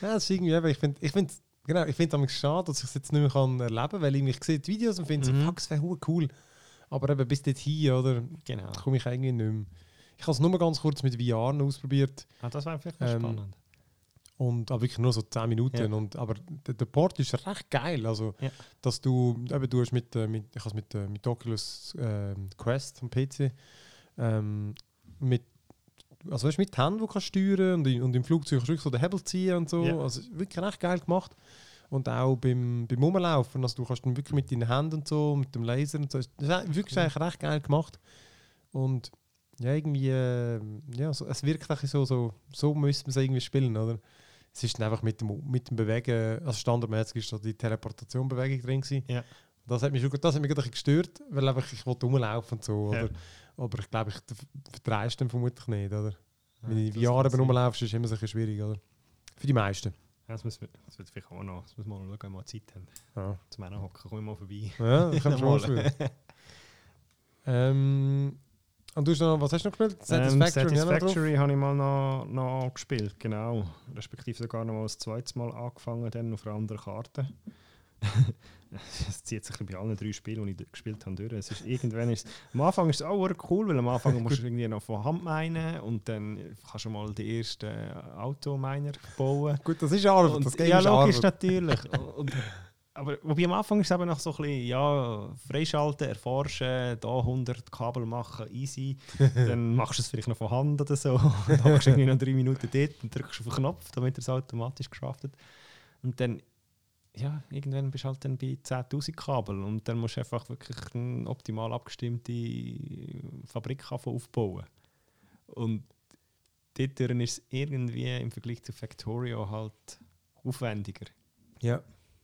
das ist irgendwie, eben, ich finde, ich find, genau, ich finde es schade, dass ich es jetzt nicht mehr kann erleben kann, weil ich, ich sehe die Videos und finde Mhm. so, fuck, es wäre cool. Aber eben bis dorthin, oder, Genau. komme ich irgendwie nicht mehr. Ich habe es nur mal ganz kurz mit VR ausprobiert. Ah, das wäre vielleicht Ähm, spannend. Und aber wirklich nur so 10 Minuten. Ja. Und, aber der, der Port ist recht geil. Also, Ja. dass du, eben, du hast mit, äh, mit, ich habe mit, äh, mit Oculus ähm, Quest am PC, ähm, mit, also weißt, mit Händen, die kannst steuern und, in- und im Flugzeug kannst du wirklich so den Hebel ziehen und so. Ja. Also wirklich recht geil gemacht. und auch beim, beim Rumlaufen. Also du kannst dann wirklich mit deinen Händen und so, mit dem Laser und so. Das ist wirklich eigentlich recht geil gemacht. Und ja, irgendwie, äh, ja, so, es wirkt so, so, so müsste man es irgendwie spielen, oder? Es ist dann einfach mit dem, mit dem Bewegen, also standardmäßig ist da die Teleportation-Bewegung drin gewesen. Ja. Das hat mich, schon, das hat mich ein gestört, weil einfach ich wollte rumlaufen und so, Ja. oder? Aber ich glaube, ich verdreist dann vermutlich nicht, oder? Wenn du Jahren kann sein. rumlaufst, ist es immer ein schwierig, oder? Für die meisten. Ja, das, müssen wir, das wird vielleicht auch noch, das müssen wir mal schauen, wenn wir Zeit haben. Ja, Zum Männer hocken, komm ich mal vorbei. ja das kann man schon mal [laughs] [laughs] ähm, und du hast noch, was hast du noch gespielt? Ähm, Satisfactory, drauf? Satisfactory habe ich mal noch, noch gespielt, genau. Respektive sogar noch mal das zweite Mal angefangen, dann auf einer anderen Karte. [laughs] Es zieht sich bei allen drei Spielen, die ich gespielt habe, durch. Es ist, irgendwann ist, am Anfang ist es auch cool, weil am Anfang [laughs] musst du irgendwie noch von Hand meinen und dann kannst du mal die ersten Autominer bauen. Gut, das ist Arbeit, Und, das Game ja, logisch, natürlich. Und, aber wobei am Anfang ist es eben noch so ein bisschen, ja, freischalten, erforschen, da 100 Kabel machen, easy. [laughs] dann machst du es vielleicht noch von Hand oder so. [laughs] dann hockst du irgendwie noch drei Minuten dort und drückst auf den Knopf, damit er es automatisch geschafft Und dann, ja, irgendwann bist du halt dann bei 10'000 Kabel und dann musst du einfach wirklich eine optimal abgestimmte Fabrik aufbauen. Und dort ist es irgendwie im Vergleich zu Factorio halt aufwendiger. Ja,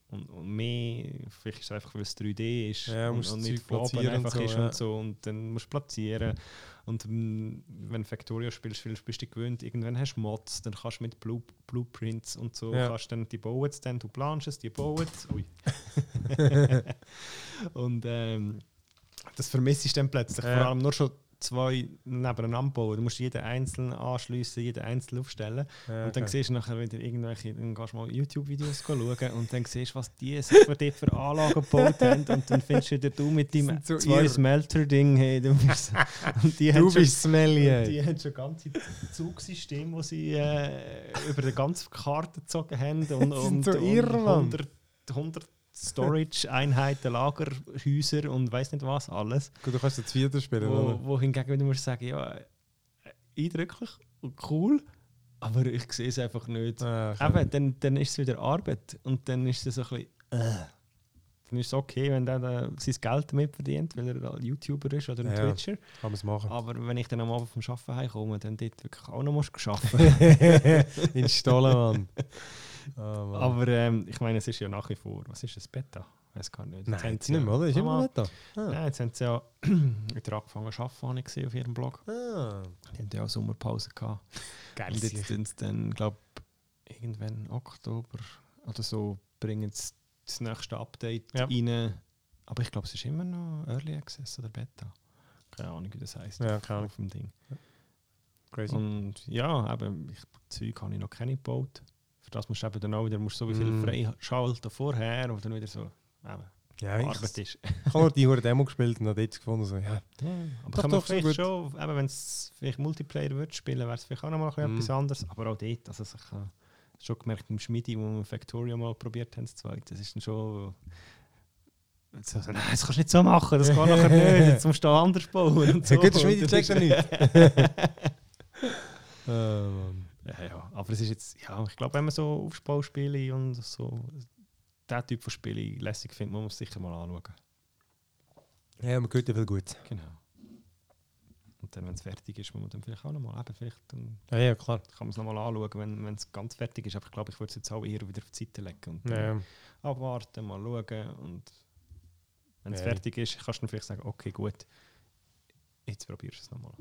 Und, und mehr, vielleicht ist es einfach, weil es 3D ist Ja, und, und nicht und einfach so, ist ja. und so. Und dann musst du platzieren. Und wenn du Factorio spielst, spielst bist du gewöhnt, irgendwann hast du Mods, dann kannst du mit Blue, Blueprints und so, Ja. kannst dann die bauen dann, du planst es, die bauen es. Ui. [laughs] [laughs] und ähm, das vermisst du dann plötzlich. Vor allem nur schon zwei nebeneinander bauen. Du musst jeden einzeln anschliessen, jeden einzeln aufstellen. ja Und dann okay. siehst du nachher wieder irgendwelche, dann gehst du mal YouTube-Videos schauen und dann siehst du, was die sich für, dort für Anlagen gebaut haben. Und dann findest du wieder du mit deinem so zwei. Smelter-Ding. Hey, du bist, [laughs] und die Du haben schon, bist smelly, und die haben schon ganze Zugsysteme, die sie äh, über die ganze Karte gezogen haben. Und, und, so und Mann. 100, 100 Storage-Einheiten, Lagerhäuser und weiß nicht was alles. Gut, du kannst jetzt Vierter spielen, Wo, oder? wo hingegen wieder musst du sagen, ja, eindrücklich und cool, aber ich sehe es einfach nicht. Ah, okay. Eben, dann, dann ist es wieder Arbeit und dann ist es so ein bisschen. Äh. Dann ist es okay, wenn der da sein Geld damit verdient, weil er ein YouTuber ist oder ein Ja. Twitcher. Kann man es machen. Aber wenn ich dann am Abend vom Arbeiten heimkomme, dann dort wirklich auch noch musst arbeiten. [laughs] In Stollen, Mann. [laughs] [laughs] Oh. Aber ähm, ich meine, es ist ja nach wie vor. Was ist das Beta? Ich weiß gar nicht. Nein, jetzt nicht mehr, oder? Ist immer da. Ah. Nein, jetzt haben sie ja [clears throat] wieder angefangen zu arbeiten, habe ich gesehen auf ihrem Blog. Ah. Die haben ja auch Sommerpause gehabt. Geil. Und jetzt sind sie dann, glaube irgendwann Oktober oder so, bringen sie das nächste Update Ja. rein. Aber ich glaube, es ist immer noch Early Access oder Beta. Keine Ahnung, wie das heisst. Ja, keine Ahnung. Auf dem Ding. Crazy. Und ja, eben, ich, Zeug habe ich noch keine gebaut. Für das musst du eben dann auch wieder musst so wie viel Mm. freischalten vorher und dann wieder so eben, ja, ich, Arbeit ist. [laughs] ich habe nur die hure Demo gespielt und habe dort gefunden, so, ja. Ja, aber Doch, kann man doch, so vielleicht gut. schon, eben, wenn es vielleicht Multiplayer wird spielen, wäre es vielleicht auch noch mal ein bisschen Mm. etwas anderes. Aber auch dort, also ich habe schon gemerkt, im Schmiedi, wo wir Factorio mal probiert haben, das zweite, das ist dann schon... So, so, nein, das kannst du nicht so machen, das geht nachher nicht, jetzt musst du anders bauen und so. Ja, gut, der dann checkt ja ist- nicht. [laughs] [laughs] Ah, Mann. Ja, ja, aber es ist jetzt, ja, ich glaube, wenn man so Aufbauspiele und so, der Typ von Spiele lässig findet, muss man es sicher mal anschauen. Ja, man hört ja viel gut. Genau. Und dann, wenn es fertig ist, muss man dann vielleicht auch nochmal, eben vielleicht dann Ja, ja, klar. kann man es nochmal anschauen, wenn wenn es ganz fertig ist. Aber ich glaube, ich würde es jetzt auch eher wieder auf die Seite legen und Ja. abwarten, mal schauen. Und wenn es Ja. fertig ist, kannst du dann vielleicht sagen, okay, gut, jetzt probierst du es nochmal.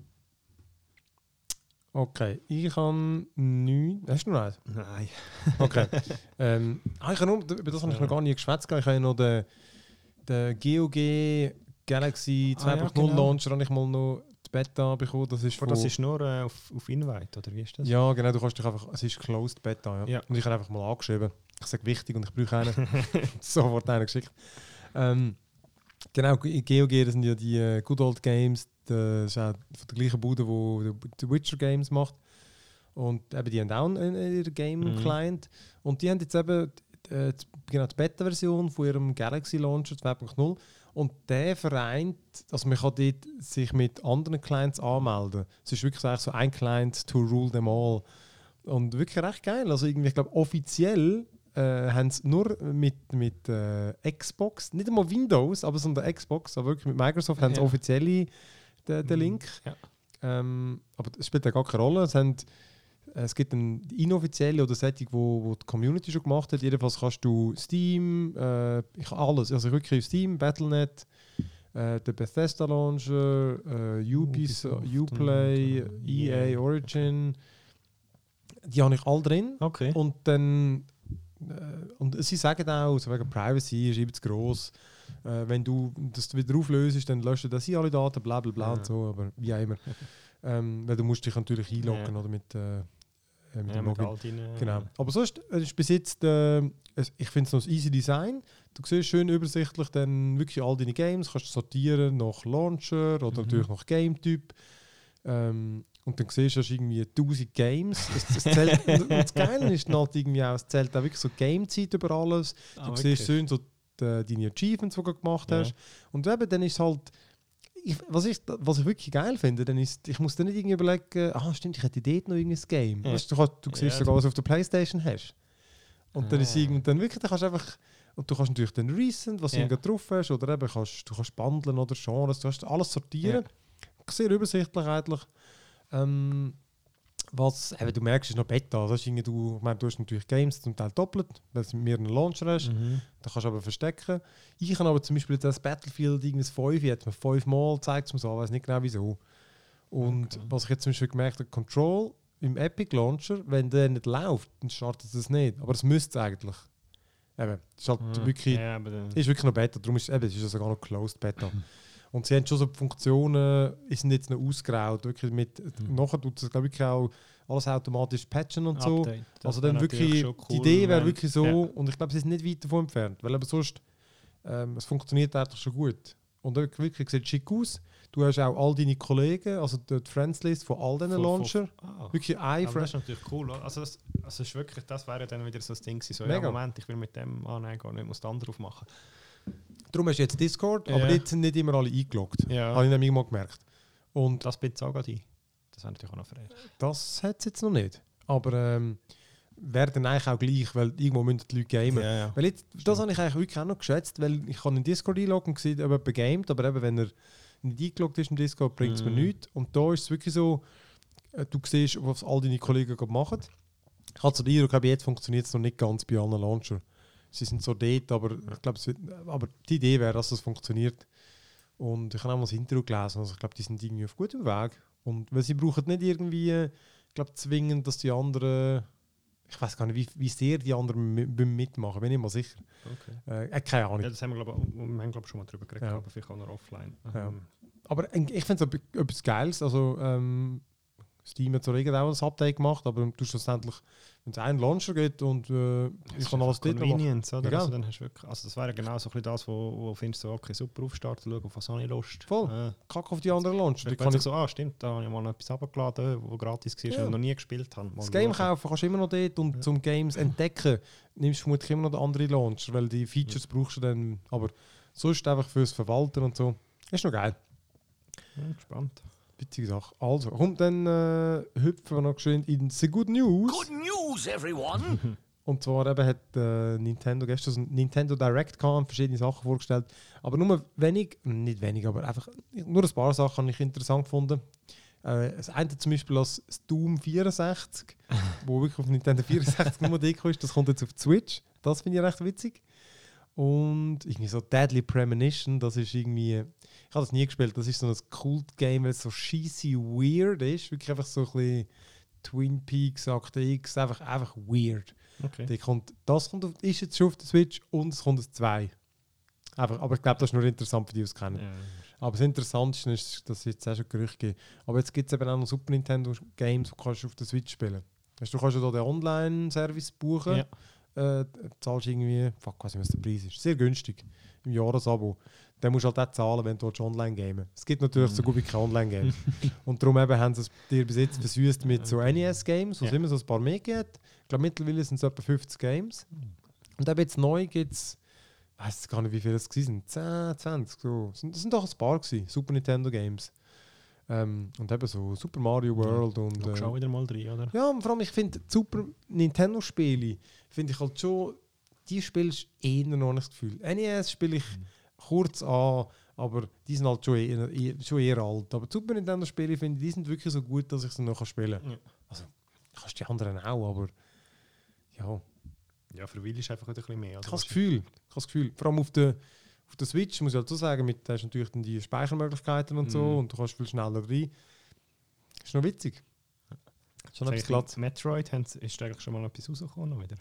Okay, ich habe nichts. Hast du noch eins? Nein. Okay. [laughs] ähm, ah, ich nur, über das habe ich noch gar nicht geschwätzt. Ich habe noch den, den GOG Galaxy Ah, ja, 2.0 genau. Launcher habe ich mal noch die Beta bekommen. Das ist Aber das von- ist nur äh, auf, auf Invite, oder wie ist das? Ja, genau, du kannst dich einfach, es ist Closed Beta, ja. Ja. Und ich habe einfach mal angeschrieben. Ich sage wichtig und ich brauche einen. [laughs] Sofort einen geschickt. Ähm, genau, GOG, das sind ja die äh, Good Old Games. Das ist auch von der gleichen Bude, die die Witcher Games macht. Und eben, die haben auch einen, ihren Game-Client. Und die haben jetzt eben äh, die, genau, die Beta-Version von ihrem Galaxy Launcher 2.0. Und der vereint, also man kann dort sich mit anderen Clients anmelden. Es ist wirklich so ein Client to rule them all. Und wirklich recht geil. Also irgendwie, ich glaube, offiziell äh, haben sie nur mit, mit äh, Xbox, nicht einmal Windows, aber sondern Xbox, aber wirklich mit Microsoft haben sie Ja. offiziell den, den Mhm. Link. Ja. Ähm, aber es spielt ja gar keine Rolle. Es, haben, es gibt eine inoffizielle oder Setting, wo, wo die Community schon gemacht hat. Jedenfalls kannst du Steam, äh, ich alles, also wirklich Steam, Battle.net, äh, der Bethesda Launcher, äh, Ubisoft, Ubisoft Uplay, und, äh, EA, EA. Origin, die habe ich alle drin. Okay. Und dann äh, und sie sagen auch, so wegen Privacy ist eben zu gross. Äh, wenn du das wieder auflöst, dann löschen das alle Daten, bla bla bla Ja. und so, aber wie auch immer. [laughs] ähm, weil du musst dich natürlich einloggen Ja. oder mit, äh, äh, mit Ja, dem mit Login. all deinen- Genau. Aber sonst äh, ist bis jetzt, äh, ich finde es noch ein easy Design. Du siehst schön übersichtlich dann wirklich all deine Games, kannst sortieren nach Launcher oder Mhm. natürlich nach Game-Typ. Ähm, und dann siehst du, hast irgendwie 1000 Games. Es, es zählt, und das Geile ist halt irgendwie auch, es zählt auch wirklich so Game-Zeit über alles. Du Ah, siehst schön so die, deine Achievements, die du gemacht Ja. hast. Und eben, dann ist halt, ich, was, ich, was ich wirklich geil finde, dann ist, ich muss dann nicht irgendwie überlegen, ah stimmt, ich hätte dort noch irgendein Game. Ja. Weißt, du, kannst, du Ja, siehst das- sogar, was du auf der Playstation hast. Und dann ist Ah. irgendwie, dann wirklich, dann kannst du einfach, und du kannst natürlich dann recent, was du Ja. drauf hast, oder eben kannst, du kannst bundeln oder Genres, du kannst alles sortieren. Sehr übersichtlich eigentlich. Ähm, was, eben, du merkst, ist noch Beta. Das ist du, ich meine, du hast natürlich Games zum Teil doppelt, weil du mit mehreren Launcher hast. Mhm. Da kannst du aber verstecken. Ich habe aber zum Beispiel das Battlefield irgendwas 5, jetzt mir fünfmal zeigt es mir so, ich weiß nicht genau wieso. Und Okay. was ich jetzt zum Beispiel gemerkt habe, Control im Epic Launcher, wenn der nicht läuft, dann startet es nicht. Aber es müsste es eigentlich. Eben, ist halt Ah, wirklich, Ja, ist wirklich noch Beta, darum ist, eben, es ist sogar noch Closed Beta. [clears throat] Und sie haben schon so Funktionen, die sind jetzt noch ausgeraut. Wirklich mit, Mhm. Nachher tut es glaube ich auch alles automatisch patchen und so. Update. Also dann wirklich, schon die cool, Idee wäre wirklich so, Ja. und ich glaube, sie ist nicht weit davon entfernt, weil aber sonst, ähm, es funktioniert eigentlich schon gut. Und wirklich, wirklich sieht schick aus. Du hast auch all deine Kollegen, also die Friends-List von all diesen Von- von- Launcher. Ah. Wirklich ein Aber das Friend. ist natürlich cool. Also das, also ist wirklich, das wäre dann wieder so das Ding. So, Mega. ja, Moment, ich will mit dem ah, nein, gar nicht, muss den anderen aufmachen. Darum hast du jetzt Discord, aber dort sind nicht immer alle eingeloggt. Ja. Habe ich nämlich mal gemerkt. Und Das bitte auch gerade ein. Das wäre natürlich auch noch frei. das hat es jetzt noch nicht. Aber ähm, wäre dann eigentlich auch gleich, weil irgendwo müssen die Leute gamen. Ja, ja. Weil jetzt, das habe ich eigentlich wirklich auch noch geschätzt, weil ich kann in Discord einloggen und gesehen, ob jemand gamet, aber eben, wenn er nicht eingeloggt ist im Discord, bringt es mir Mhm. nichts. Und da ist es wirklich so, äh, du siehst, was all deine Kollegen gerade machen. Ich habe so den Eindruck, jetzt funktioniert es noch nicht ganz bei allen Launcher. Sie sind so dort, aber ich glaube, aber die Idee wäre, dass es funktioniert. Und ich habe auch mal das Interview gelesen, also ich glaube, die sind irgendwie auf gutem Weg. Und weil sie brauchen nicht irgendwie, äh, ich glaube, zwingend, dass die anderen, ich weiß gar nicht, wie, wie sehr die anderen mi- mitmachen, bin ich mal sicher. Okay. Äh, keine Ahnung. Ja, das haben wir, glaube ich, glaub, schon mal drüber geredet, Ja. aber vielleicht auch noch offline. Ja. Ähm, Aber ich finde es etwas Geiles. Also, ähm, Steam hat Regel auch ein Update gemacht, aber du schlussendlich, wenn es einen Launcher gibt und äh, ich kann alles dort machen. Oder? Ja, also, dann hast du wirklich, also das wäre genau so ein bisschen das, wo, wo findest du, okay, super aufstarten, schauen, auf was habe ich Lust. Voll. Äh, Kack auf die anderen Launcher. Die Dann kann ich, so, ah stimmt, da habe ich mal etwas abgeladen, wo gratis war, Ja. ich noch nie gespielt habe. Mal das Game schauen. kaufen kannst du immer noch dort und Ja. zum Games entdecken nimmst du vermutlich immer noch den anderen Launcher, weil die Features brauchst du dann, aber sonst einfach fürs Verwalten und so. Ist noch geil. Ja, spannend. Witzige Sache. Also, komm, dann äh, hüpfen wir noch geschwind in The Good News. Good news, everyone! [laughs] Und zwar eben hat äh, Nintendo gestern so ein Nintendo Direct und verschiedene Sachen vorgestellt. Aber nur wenig, nicht wenig, aber einfach nur ein paar Sachen habe ich interessant gefunden. Äh, das eine zum Beispiel als das Doom 64, wo wirklich auf Nintendo 64 nur deko ist, das kommt jetzt auf die Switch. Das finde ich recht witzig. Und irgendwie so Deadly Premonition, das ist irgendwie, habe das nie gespielt, das ist so ein Kult-Game, weil es so cheesy weird ist. Wirklich einfach so ein bisschen Twin Peaks, Akte X, einfach, einfach weird. Okay. Die kommt, das kommt auf, ist jetzt schon auf der Switch und es kommt das 2. Einfach, aber ich glaube, das ist nur interessant für die, die es kennen. Ja. Aber das Interessanteste ist, dass es jetzt auch schon Gerüchte gibt. Aber jetzt gibt es eben auch noch Super Nintendo Games, die kannst du auf der Switch spielen. Weißt, du kannst ja da den Online-Service buchen. Ja. Äh, zahlst irgendwie, fuck, weiß nicht, was der Preis ist. Sehr günstig im Jahresabo. Dann musst du halt auch zahlen, wenn du willst online gamen Es gibt natürlich so gut wie kein Online-Game. [laughs] und darum eben haben sie es dir bis jetzt versüßt mit so NES-Games, wo es Ja. immer so ein paar mehr gibt. Ich glaube, mittlerweile sind es etwa 50 Games. Und eben jetzt neu gibt es, ich weiß gar nicht, wie viele es waren, 10, 20, so. Das sind- doch ein paar gewesen, Super Nintendo Games. Ähm, und eben so Super Mario World und... Schau Äh, wieder mal rein, oder? ja, und vor allem, ich finde, Super Nintendo-Spiele finde ich halt schon die spielst du eher noch nicht das Gefühl. NES spiele ich kurz an, aber die sind halt schon eher, eher, schon eher alt. Aber Super Nintendo Spiele finde ich, die sind wirklich so gut, dass ich sie noch spielen kann. Ja. Also, kannst die anderen auch, aber ja, Ja, für Will ist einfach wieder ein bisschen mehr. ich habe das Gefühl, ich habe das Gefühl, vor allem auf der, auf der Switch, muss ich halt so sagen, mit, da hast du natürlich dann die Speichermöglichkeiten und so Mhm. und du kannst viel schneller rein. Ist noch witzig. Schon etwas glatt. Metroid haben ist eigentlich schon mal etwas rausgekommen wieder.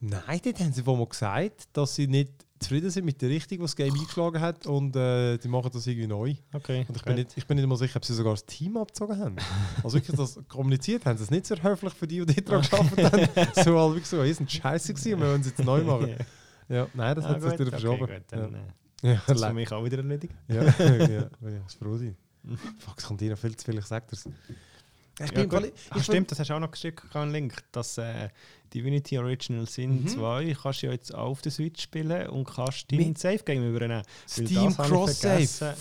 Nein, dort haben sie wohl mal gesagt, dass sie nicht zufrieden sind mit der Richtung, die das Game eingeschlagen hat und äh, die machen das irgendwie neu. Okay. Und ich bin, nicht, ich bin nicht mal sicher, ob sie sogar das Team abgezogen haben. [laughs] Also wirklich das kommuniziert haben sie es nicht sehr höflich für die, die dran gearbeitet haben. [laughs] So halt wirklich so, ihr sind scheiße gewesen und wir wollen es jetzt neu machen. [laughs] Ja, nein, das Ah, hat sich wieder okay, verschoben. gut, dann, äh, ja. Ja, Das ist für mich auch wieder erledigt. ja, ja, ja, ich froh sein. Fuck, es kommt dir noch viel zu viel, ich sag dir's. Ich Ja. Fall- Ach, ich stimmt, das hast du auch noch geschickt, einen Link, dass äh, Divinity Original Sin Mhm. 2 kannst du ja jetzt auf der Switch spielen und kannst deinen Safe Game übernehmen. Steam Cross Save.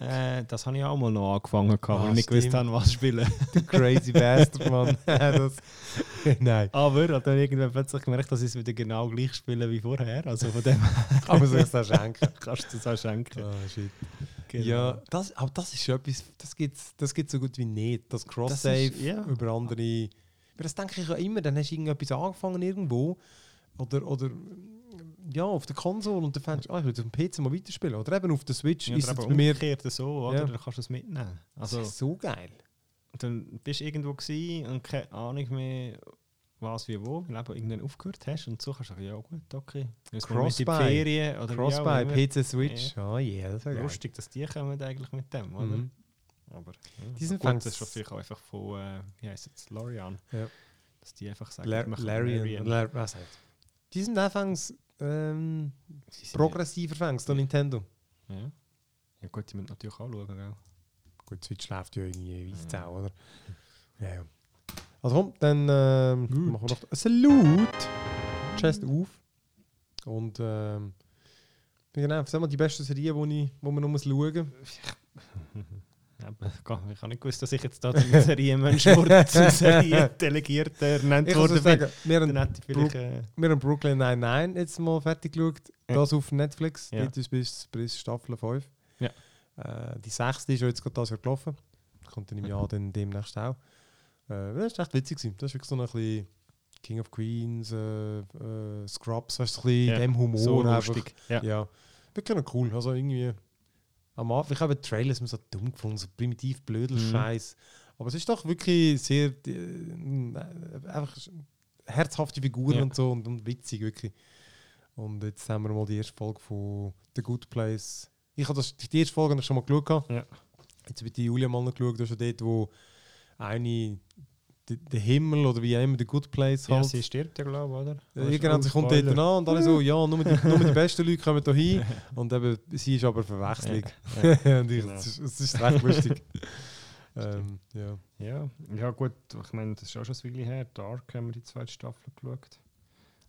Äh, das habe ich auch mal noch angefangen, weil Ah, ich nicht gewusst habe, was spielen. [laughs] du crazy bastard, Mann. [laughs] das, [laughs] nein. Aber ich habe dann irgendwann plötzlich gemerkt, dass ich es wieder genau gleich spiele wie vorher. Also von dem Aber ich es auch schenken? kannst du es auch schenken. Ah, shit. Genau. Ja, das, aber das ist schon etwas, das gibt es das gibt's so gut wie nicht. Das Cross-Save ja. über andere. Aber das denke ich ja immer, dann hast du irgendetwas angefangen irgendwo. Oder, oder ja, auf der Konsole und dann fändest du, ah, ich will auf dem PC mal weiterspielen. Oder eben auf der Switch Ja, ist es bei mir. so, oder? Ja. Dann kannst du es mitnehmen. Also, Also, das ist so geil. dann bist du irgendwo und keine Ahnung mehr, was wie wo, weil du irgendwann aufgehört hast und so kannst du sagen, ja gut, okay. Crossbuy. Ferien oder Cross wie auch bei immer. PC Switch. Ja, das wäre geil. Lustig, dass die kommen eigentlich mit dem, oder? Mhm. Aber ja. Die sind gut, das ist natürlich auch einfach von, äh, wie heisst es, Lorian. Ja. Dass die einfach sagen, La wir machen Larian. Lar was heißt? Die sind anfangs ähm, progressiver fängs, der Nintendo. Ja. ja. ja gut, die müssen natürlich auch schauen, gell? Gut, Switch läuft ja irgendwie es auch, oder? Ja, ja. Also komm, dann ähm, machen wir noch ein Salut. Chest auf. Und ähm, genau, sag mal die beste Serie, [laughs] [laughs] die ich, wo man noch muss schauen muss. Ich habe nicht gewusst, dass ich jetzt da den Serienmensch wurde, zum Seriendelegierten ernannt bin. sagen, wir haben, vielleicht... Äh, wir haben Brooklyn Nine-Nine jetzt mal fertig geschaut. Ja. Das auf Netflix. Ja. Dort ist bis, bis Staffel 5. Ja. Äh, die sechste ist ja jetzt gerade das Jahr gelaufen. Kommt [laughs] dann im Jahr dann demnächst auch. Äh, das war echt witzig. gewesen. Das ist wirklich so ein bisschen King of Queens, äh, äh, Scrubs, weißt du, ein bisschen Ja, dem Humor. so einfach. lustig. Ja. Ja. Wirklich noch cool. Also irgendwie am Anfang, ich habe die Trailers immer so dumm gefunden, so primitiv blödel Mhm. Scheiß. Aber es ist doch wirklich sehr äh, einfach herzhafte Figuren Ja. und so und, und witzig wirklich. Und jetzt haben wir mal die erste Folge von The Good Place. Ich habe das, die erste Folge habe ich schon mal geschaut. Ja. Jetzt wird die Julia mal noch geschaut, das ist ja dort, wo eine de- der Himmel oder wie auch immer, The Good Place Ja, halt. sie stirbt ja, glaube ich, oder? Ja, genau, sie kommt dort an und alle so, ja, nur die, nur die besten Leute kommen hier hin. [laughs] Und eben, sie ist aber eine Verwechslung. [laughs] und ich, Genau. es, ist, es ist recht lustig. [laughs] ähm, ja. Ja, ja gut, ich meine, das ist auch schon ein Weile her. Dark haben wir die zweite Staffel geschaut.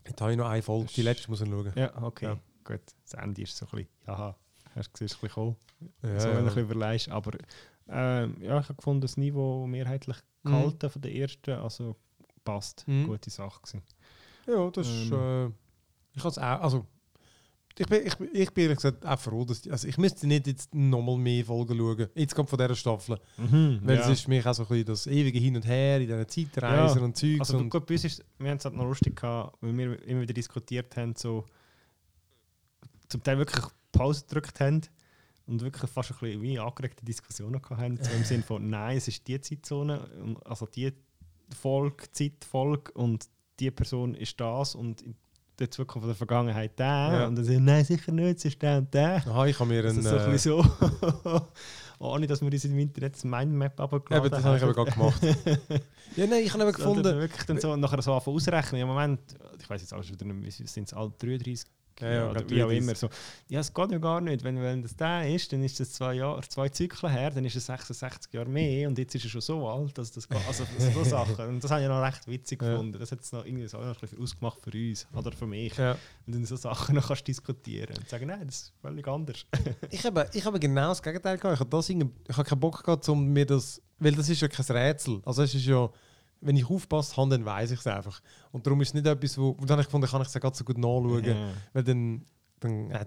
Jetzt habe ich noch eine Folge, die letzte muss ich schauen. Ja, okay. Ja. Gut, das Ende ist so ein bisschen, ja, hast du gesehen, ist ein bisschen gekommen. Ja, so, wenn du ein ja. bisschen überlegst. Aber ähm, ja, ich habe gefunden, das Niveau mehrheitlich Mhm. gehalten von der ersten, also passt. Mhm. Gute Sache gewesen. ja, das ist. Äh, ich kann es auch. Also, ich bin, ich, bin- ich bin ehrlich gesagt auch froh, dass die, also ich müsste nicht jetzt nochmal mehr Folgen schauen. Jetzt kommt von dieser Staffel. Mhm, Weil ja. es ist für mich auch so ein bisschen das ewige Hin und Her in diesen Zeitreisen Ja, und Zeugs. Also und, gut, bei uns ist, wir haben es halt noch lustig gehabt, weil wir immer wieder diskutiert haben, so zum Teil wirklich Pause gedrückt haben und wirklich fast ein bisschen wie angeregte Diskussionen gehabt haben, so im [laughs] Sinne von, nein, es ist die Zeitzone, also die Folge, Zeitfolge und die Person ist das und in der Zukunft von der Vergangenheit der Ja. und dann sagen, nein, sicher nicht, es ist der und der. Aha, ich habe mir Also einen. so ein äh, so, [laughs] ohne dass wir uns im Internet das Mindmap abgeladen eben, das habe ich aber gerade gemacht. [laughs] ja, nein, ich habe Sondern gefunden. wirklich dann so nachher so anfangen ausrechnen. Im Moment, ich weiß jetzt alles wieder nicht, mehr, sind es alle 33 Ja, ja, oder wie auch 33. immer. So. Ja, es geht ja gar nicht. Wenn, wenn das der ist, dann ist das zwei Jahre, zwei Zyklen her, dann ist es 66 Jahre mehr und jetzt ist er schon so alt, dass das geht. Also so [laughs] Sachen. Und das habe ich noch recht witzig Ja. gefunden. Das hat es noch irgendwie so noch ein bisschen ausgemacht für uns oder für mich. Ja. Und dann so Sachen noch kannst diskutieren und sagen, nein, das ist völlig anders. [laughs] Ich habe, ich habe genau das Gegenteil gehabt. Ich habe, das ich habe keinen Bock gehabt, um mir das. Weil das ist ja kein Rätsel. Also, es ist ja. Wenn ich aufpasse habe, dann weiß ich es einfach. Und darum ist es nicht etwas, wo, und dann habe ich gefunden, kann ich es gerade so gut nachschauen. Ja. Weil dann, dann äh,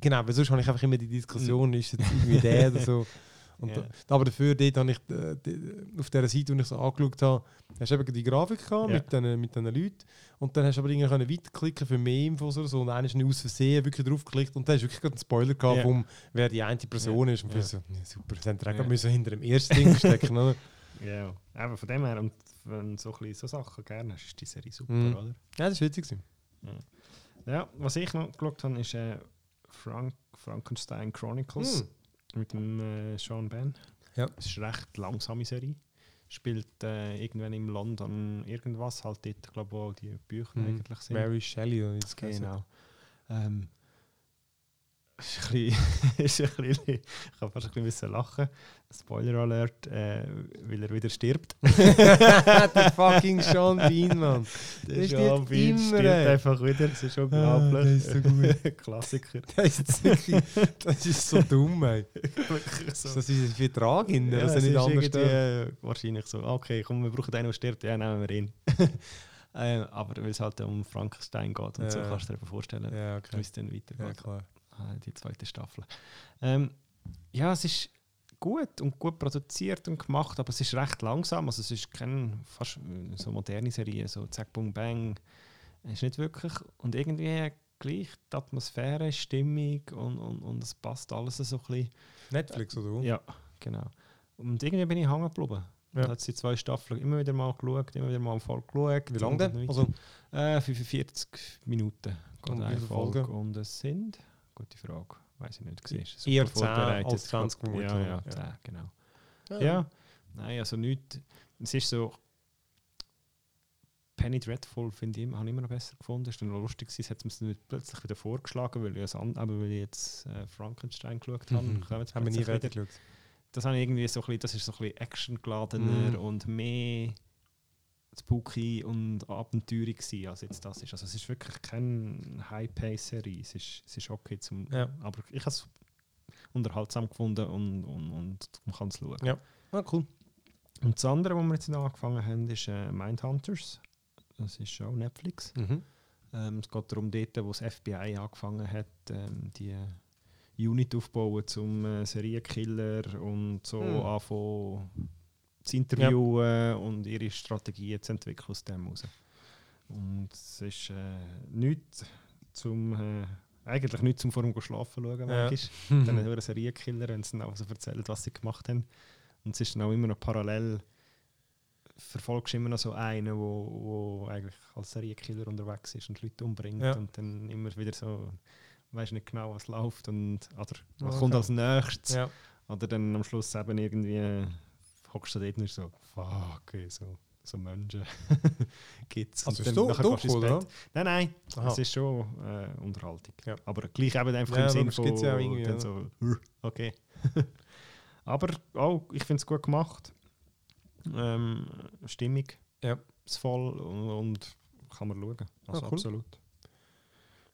genau, weil sonst habe ich einfach immer die Diskussion, ist jetzt irgendwie der oder so. [laughs] Und Ja. da, aber dafür, dort habe ich äh, die, auf dieser Seite, die ich so angeschaut habe, hast du eben die Grafik gehabt Ja. mit diesen mit diesen Leuten. Und dann hast du aber irgendwie können weiterklicken für mehr Infos oder so. Und einer ist nicht aus Versehen wirklich draufgeklickt. Und dann hast du wirklich einen Spoiler gehabt, Ja. vom, wer die eine Person ist. Und ich so, super, das hätten wir hinter dem ersten Ding stecken? [laughs] Ja, aber von dem her, und wenn du so, ein so Sachen gerne hast, ist die Serie super, Mhm. oder? Ja, das war witzig. gewesen. Ja, was ich noch geschaut habe, ist äh, Frank Frankenstein Chronicles Hm. mit dem äh, Sean Ben. Ja. Es ist eine recht langsame Serie. Spielt äh, irgendwann im London irgendwas, halt dort, glaube ich, wo die Bücher Mhm. eigentlich sind. Mary Shelley oder das hat. Genau. Ähm, ist ein bisschen, [laughs] ist ein bisschen, ich habe fast ein bisschen lachen. Spoiler Alert, äh, weil er wieder stirbt. [laughs] der fucking Sean Bean, Mann. Der ist Sean Bean immer, stirbt einfach wieder. Das ist Ah, unglaublich. der ist so gut. [laughs] Klassiker. Das ist, wirklich, das ist so dumm, ey. So. Das ist ein Vertrag in der, Ja, dass er nicht ist anders äh, wahrscheinlich so, okay, komm, wir brauchen einen, der stirbt, ja, nehmen wir ihn. äh, aber weil es halt um Frankenstein geht und so, Ja. kannst du dir vorstellen, Ja, wie okay. es dann weitergeht. Ja, klar. Ah, die zweite Staffel. Ähm, ja, es ist gut und gut produziert und gemacht, aber es ist recht langsam. Also es ist kein fast äh, so moderne Serie, so Zack, Boom, Bang. Es ist nicht wirklich. Und irgendwie gleich die Atmosphäre, Stimmung und, und, und es passt alles so ein bisschen. Netflix oder wo? Ja, genau. Und irgendwie bin ich hängen geblieben. Ja. Hat die zwei Staffeln immer wieder mal geschaut, immer wieder mal voll geschaut. Wie lange Und denn? Also, äh, 45 Minuten Und viele Folge. Und es sind, gute Frage, weiß ich nicht, gesehen. Eher 10 als 20 Ja, Minuten, ja, ja. 10, genau. Ja, nein, also nicht. Es ist so. Penny Dreadful finde ich, immer- habe ich immer noch besser gefunden. Es war dann noch lustig, gewesen, es hat mir plötzlich wieder vorgeschlagen, weil ich, es an, aber weil ich jetzt äh, Frankenstein geschaut habe. Mhm. haben wir nie wieder- geschaut. Das habe ich irgendwie so ein bisschen, das ist so ein bisschen actiongeladener Mhm. und mehr spooky und abenteurig gewesen, als jetzt das ist. Also es ist wirklich keine High-Pace-Serie. Es ist, es ist okay zum... Ja. Aber ich habe es unterhaltsam gefunden und, und, und man kann es schauen. Ja. Ah, cool. Und das andere, was wir jetzt noch angefangen haben, ist äh, Mindhunters. Das ist auch Netflix. Mhm. Ähm, es geht darum, dort, wo das FBI angefangen hat, ähm, die Unit aufbauen zum äh, Serienkiller und so Hm. anfangen zu interviewen und ihre Strategien zu entwickeln aus dem heraus. Und es ist äh, nichts zum, äh, eigentlich nichts zum vor dem Schlafen schauen, Ja. manchmal. [laughs] Dann hören Serienkiller, wenn sie dann auch so erzählen, was sie gemacht haben. Und es ist dann auch immer noch parallel, verfolgst du immer noch so einen, wo, wo eigentlich als Serienkiller unterwegs ist und Leute umbringt Ja. und dann immer wieder so, weiß nicht genau, was läuft und oder was Okay. kommt als nächstes. Ja. Oder dann am Schluss eben irgendwie äh, hockst du dort und so, fuck, okay, so, so Menschen [laughs] gibt's. Also Und ist du, du ins oder? Nein, nein, Aha. es ist schon äh, Unterhaltung. Ja. Aber gleich eben einfach Ja, im Sinn von, ja irgendwie, dann ja. so, «Hm, okay. [laughs] Aber auch, ich finde es gut gemacht. Ähm, stimmig, Ja. voll und, und kann man schauen. Also Ah, cool. absolut.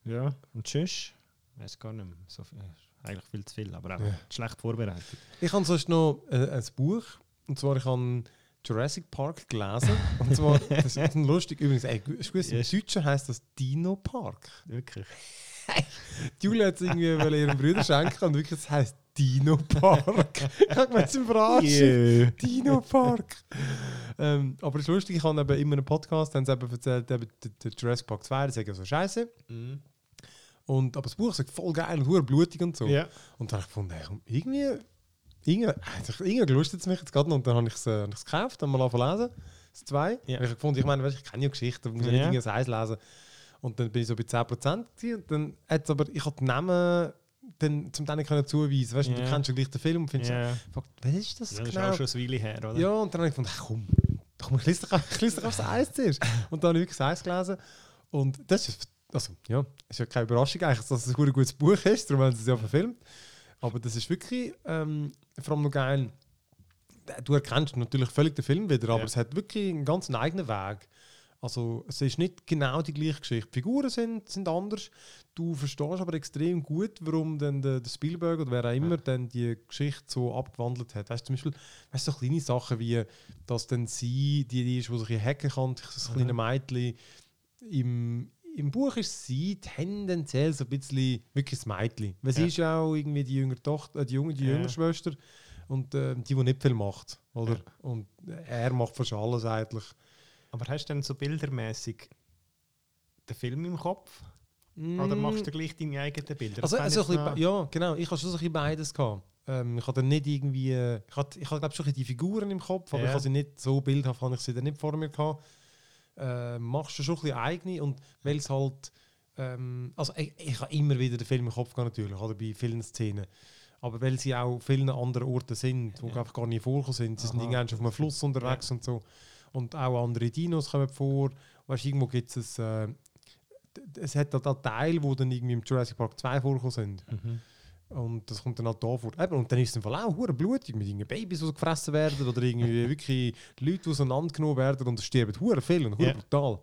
Ja, und tschüss. Weiß gar nicht mehr. So viel, eigentlich viel zu viel, aber auch Ja. schlecht vorbereitet. Ich habe sonst noch äh, ein Buch. Und zwar, ich habe Jurassic Park gelesen. Und zwar, [laughs] das ist lustig. Übrigens, ey, ist gewusst, im Yes. Deutschen heisst das Dino Park. Wirklich. Die [laughs] Julia hat es irgendwie wollen ihrem Bruder schenken und wirklich, es heisst Dino Park. [laughs] ich habe gemeint, zum Verarschen. Yeah. Dino Park. ähm, aber es ist lustig, ich habe eben immer einen Podcast, haben sie eben erzählt, eben, der, Jurassic Park 2, das ist ja so scheiße. Mhm. Und, aber das Buch ist voll geil und blutig und so. Ja. Und dann habe ich gefunden, irgendwie, irgendwie, [laughs] lustet es mich jetzt gerade noch. Und dann habe ich es äh, ich's gekauft, dann mal angefangen lesen. Das 2. Ja. Ich habe gefunden, ich meine, weißt, ich kenne ja Geschichten, muss ja nicht Ja. irgendwie das Eis lesen. Und dann bin ich so bei 10% gewesen. und dann hat's aber, ich habe die Namen dann zum Teil können zuweisen. Weißt du, du Ja. kennst ja gleich den Film und findest, Ja. fuck, was ist das Das ist genau? auch schon eine Weile her, oder? Ja, und dann habe ich gefunden, ach, komm, komm ich lese doch, ich lese doch auf das Eis zuerst. Und dann habe ich wirklich das Eis gelesen. Und das ist, also, ja, ist ja keine Überraschung eigentlich, dass es ein gutes Buch ist, darum haben sie es ja verfilmt. Aber das ist wirklich ähm, vor allem noch geil. Du erkennst natürlich völlig den Film wieder, aber Ja. es hat wirklich einen ganz eigenen Weg. Also es ist nicht genau die gleiche Geschichte. Die Figuren sind, sind anders. Du verstehst aber extrem gut, warum dann der, der Spielberg oder wer auch immer dann die Geschichte so abgewandelt hat. Weißt du, zum Beispiel weißt, du, so kleine Sachen wie, dass dann sie, die, die ist, die sich hacken kann, das Mhm. kleine Mädchen, im, im Buch ist sie tendenziell so ein bisschen wirklich das Mädchen. Weil sie Ja. ist ja auch irgendwie die jüngere Tochter, äh, die junge, die Ja. jüngere Schwester und äh, die, die nicht viel macht. Oder? Ja. Und er macht fast alles eigentlich. Aber hast du dann so bildermäßig den Film im Kopf? Oder machst du gleich deine eigenen Bilder? Mm. Also, also bisschen, ja, genau. Ich habe schon so ein bisschen beides gehabt. Ähm, ich hatte nicht irgendwie, äh, ich hatte, ich hatte glaube schon die Figuren im Kopf, aber ich habe sie nicht so bildhaft, habe ich sie dann nicht vor mir gehabt. Äh, machst du schon ein bisschen eigene und weil es halt, ähm, also ich, ich habe immer wieder den Film im Kopf gehabt natürlich, oder bei vielen Szenen. Aber weil sie auch vielen anderen Orten sind, wo Ja. einfach gar nicht vorgekommen sind. Sie sind Aha. irgendwann auf einem Fluss unterwegs und so. Und auch andere Dinos kommen vor. Weißt, irgendwo gibt es äh, es hat auch Teile, wo dann irgendwie im Jurassic Park 2 vorgekommen sind. Mhm. Und das kommt dann halt da vor. Eben, und dann ist es im Fall auch hure blutig mit Babys, die so gefressen werden oder irgendwie [laughs] wirklich Leute, die auseinandergenommen werden und es sterben hure viel und hure Ja. brutal.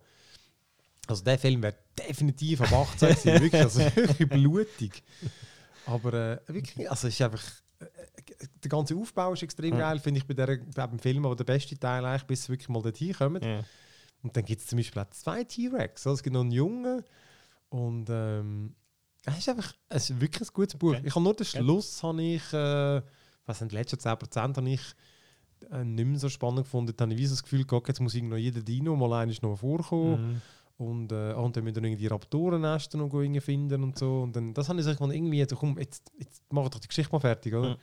Also der Film wäre definitiv ab 18 gewesen, wirklich, also [laughs] wirklich blutig. Aber äh, wirklich, also es ist einfach, äh, äh, der ganze Aufbau ist extrem Ja. geil, finde ich bei, der, bei dem Film, aber der beste Teil eigentlich, bis sie wirklich mal dorthin kommen. Ja. Und dann gibt es zum Beispiel auch zwei T-Rex. Also es gibt noch einen Jungen. Und ähm, es ist einfach es ist wirklich ein gutes Buch. Okay. Ich habe nur den Schluss, habe ich, äh, was sind die letzten 10% habe ich äh, nicht mehr so spannend gefunden. Dann habe ich wie so das Gefühl gehabt, jetzt muss irgendwo jeder Dino mal eines noch vorkommen. Mhm. Und, äh, ah, und dann müssen wir irgendwie Raptorennester noch irgendwie finden und so. Und dann, das habe ich gesagt, irgendwie, so, komm, jetzt, jetzt mach doch die Geschichte mal fertig, oder? Ja.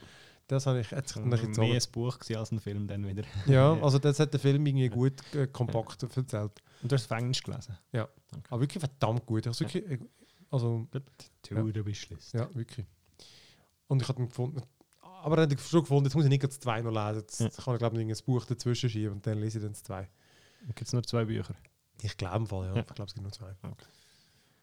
Das habe ich jetzt, Mhm. dann jetzt Mehr ein Buch als ein Film dann wieder. Ja, [laughs] also das hat der Film irgendwie gut äh, kompakt erzählt. Und du hast es auf Englisch gelesen? Aber wirklich verdammt gut. Ich wirklich, äh, also, To Ja. the wishlist. ja, wirklich. Und ich habe ihn gefunden. Aber dann habe ich schon gefunden, jetzt muss ich nicht das zwei noch lesen. Jetzt Ja. kann ich, glaube ich, ein Buch dazwischen schieben und dann lese ich dann das zwei. Gibt es nur zwei Bücher? Ich glaube im Fall, ja. Ja. Ich glaube, es gibt nur zwei. Okay.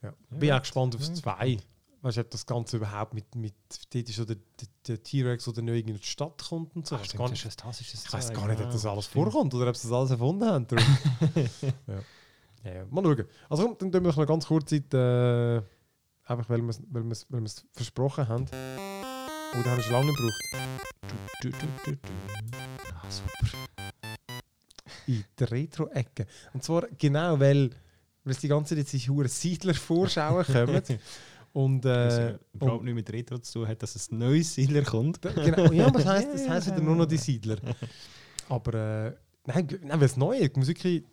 Ja. Bin Ja. auch gespannt aufs Ja. zwei. Weißt du, ob das Ganze überhaupt mit, mit dort ist so der, der, der T-Rex oder nicht in die Stadt kommt und so. Ah, ich weiß stimmt, gar das nicht, ist ein- das ist das ich weiß gar nicht, ob das ja, alles vorkommt oder ob sie das alles erfunden haben. [laughs] Ja. Ja, ja. Mal schauen. Also komm, dann tun wir noch ganz kurz Zeit, äh, einfach weil wir es weil wir's- weil wir's versprochen haben. Oh, da haben wir schon lange nicht gebraucht. Du, du, du. Ah, super. In der Retro-Ecke. Und zwar genau, weil, weil es die ganze Zeit diese hure Siedler-Vorschauen kommen. [laughs] Und, Das äh, äh, überhaupt und nicht mit Retro zu tun hat, dass ein neues Siedler kommt. genau, ja, aber das [laughs] heisst, das heisst wieder nur noch die Siedler. [laughs] Aber äh, nein, nein weil es neu ist, die Musik,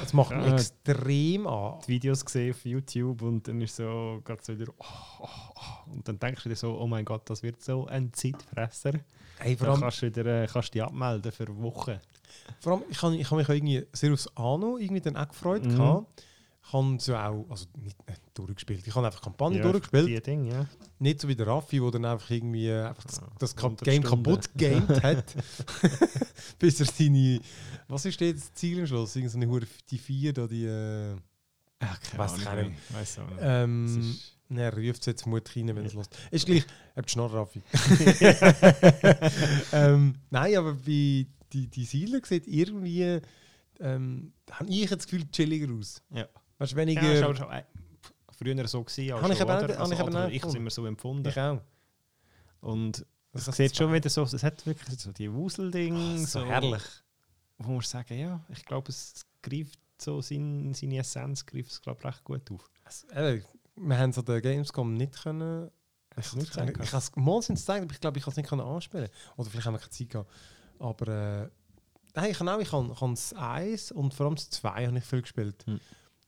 das macht mich extrem an. Die Videos gesehen auf YouTube und dann ist so gerade so wieder oh, oh, oh. und dann denkst du dir so, oh mein Gott, das wird so ein Zeitfresser. Hey, Dann kannst du wieder äh, kannst dich abmelden für Wochen. Vor allem, ich habe ich hab mich auch irgendwie sehr aufs Anno irgendwie dann auch gefreut. Mhm. gehabt. Ich habe so auch, also nicht äh, durchgespielt, ich habe einfach Kampagne Ja, durchgespielt. Die Ding, ja. Nicht so wie der Raffi, der dann einfach irgendwie äh, einfach das, Ja, das Ka 100 Game Stunden. kaputt gamed hat. [laughs] Bis er seine, was ist jetzt das Ziel am Schluss? Irgend so eine Hure- die vier da, die, äh, Ach, Weiss ich auch nicht. Weiß auch nicht. ähm, Es ist- ne, er ruft es jetzt vermutlich rein, wenn es los ist. gleich, hat die Schnorr, Raffi. [laughs] ähm, nein, aber bei die, die Siedler sieht irgendwie, ähm, habe ich jetzt das Gefühl, chilliger aus. Ja. Weißt du, Ja, weniger. ist aber schon, äh, früher so gewesen. Habe ich schon, eben habe ich eben ich es immer so empfunden. ich auch. Und Das es sieht schon wieder so, es hat wirklich so die Wuselding. Oh, so herrlich. Wo man sagen, ja, ich glaube, es greift so sein, seine Essenz greift es, glaube ich, recht gut auf. Also, eben, wir haben an der Gamescom nicht können. Ich, nicht habe es mal sind gezeigt, aber ich glaube, ich kann es nicht können anspielen. Oder vielleicht haben wir keine Zeit gehabt. Aber äh, nein, ich habe auch, ich habe, ich habe das 1 und vor allem das 2 habe ich viel gespielt. Hm.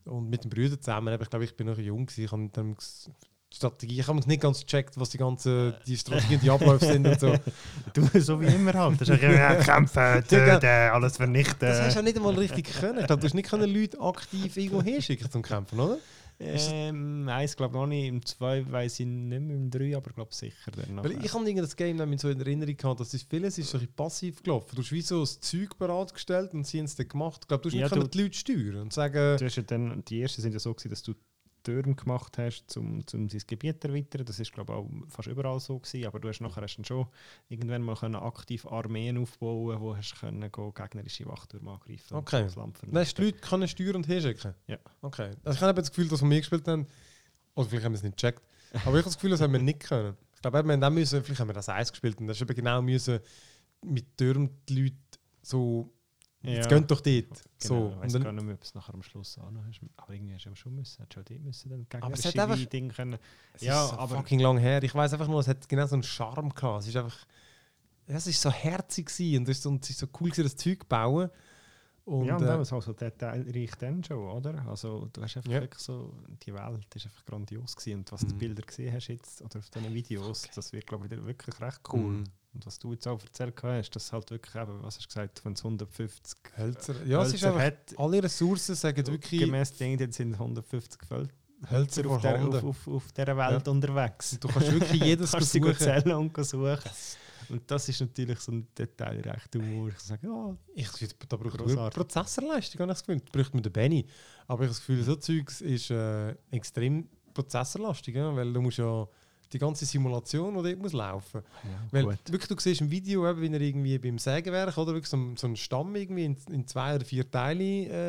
Und mit den Brüdern zusammen, ich glaube, ich bin noch jung gewesen. Ich habe dann ges- die Strategie, ich habe nicht ganz gecheckt, was die ganzen die Strategien, die Abläufe sind und so. [laughs] Du, so wie immer halt. Das ist ja, kämpfen, [laughs] töten, alles vernichten. Das hast du auch nicht einmal richtig können. Ich glaube, du hast nicht können Leute aktiv irgendwo hinschicken zum Kämpfen, oder? Ähm, eins glaube ich noch nicht, im zwei weiß ich nicht mehr, im drei aber glaube sicher. Weil ich habe das Game dann so in Erinnerung gehabt, dass es vieles ist so ein passiv gelaufen. Du hast wie so das Zeug bereitgestellt und sie haben es dann gemacht. Ich glaube, du hast Ja, nicht du- die Leute steuern und sagen, Du hast ja dann, die ersten sind ja so gewesen, dass du Türme gemacht hast, um, um sein Gebiet zu erweitern. Das ist glaube ich auch fast überall so gewesen, aber du hast nachher hast dann schon irgendwann mal können aktiv Armeen aufbauen, wo hast können go gegnerische Wachtürme angreifen. und Okay. das Land Dann hast du vernichten. die Leute können steuern und hinschicken? Ja. Okay. Also ich habe das Gefühl, dass wir gespielt haben, oder vielleicht haben wir es nicht gecheckt, aber ich habe das Gefühl, das haben wir nicht können. Ich glaube, wir haben dann müssen, vielleicht haben wir das Eis gespielt und das ist eben genau müssen mit Türmen die Leute so, jetzt Ja. geht doch dort. Genau, so. ich Und weiß dann, gar nicht mehr, ob es nachher am Schluss auch noch hast. Aber irgendwie hast du schon müssen, hast du auch dort müssen dann Aber es hat einfach- Dinge können. es ja, ist so aber- fucking lang her. Ich weiß einfach nur, es hat genau so einen Charme gehabt. Es ist einfach, es ist so herzig gewesen und es ist so, cool gewesen, das Zeug zu bauen. Und, ja, und äh, das war so detailreich dann schon, oder? Also du hast einfach Ja. wirklich so, die Welt ist einfach grandios gewesen. Und was du Mhm. Bilder gesehen hast jetzt, oder auf diesen Videos, das wird glaube ich wieder wirklich recht cool. Mhm. Und was du jetzt auch erzählt hast, dass halt wirklich eben, was hast du gesagt, wenn es 150 Hölzer, ja, es ist Hölzer einfach, hat, alle Ressourcen sagen wirklich gemäß Ding, jetzt sind 150 Föl- Hölzer Hölzer auf, der, auf, auf, auf dieser Welt unterwegs. Du kannst wirklich [laughs] jedes kannst sie gut suchen. Und das ist natürlich so ein detailreicher Humor. Ich sage, ja, Ich da braucht man. Prozessorleistung, habe ich das Gefühl. Da braucht man den Benny. Aber ich habe das Gefühl, so Zeugs ist äh, extrem prozessorlastig, ja? weil du musst ja die ganze Simulation, die dort muss laufen. Weil gut. wirklich, du siehst im Video, eben, wie er irgendwie beim Sägewerk oder wirklich so, so einen Stamm irgendwie in, in zwei oder vier Teile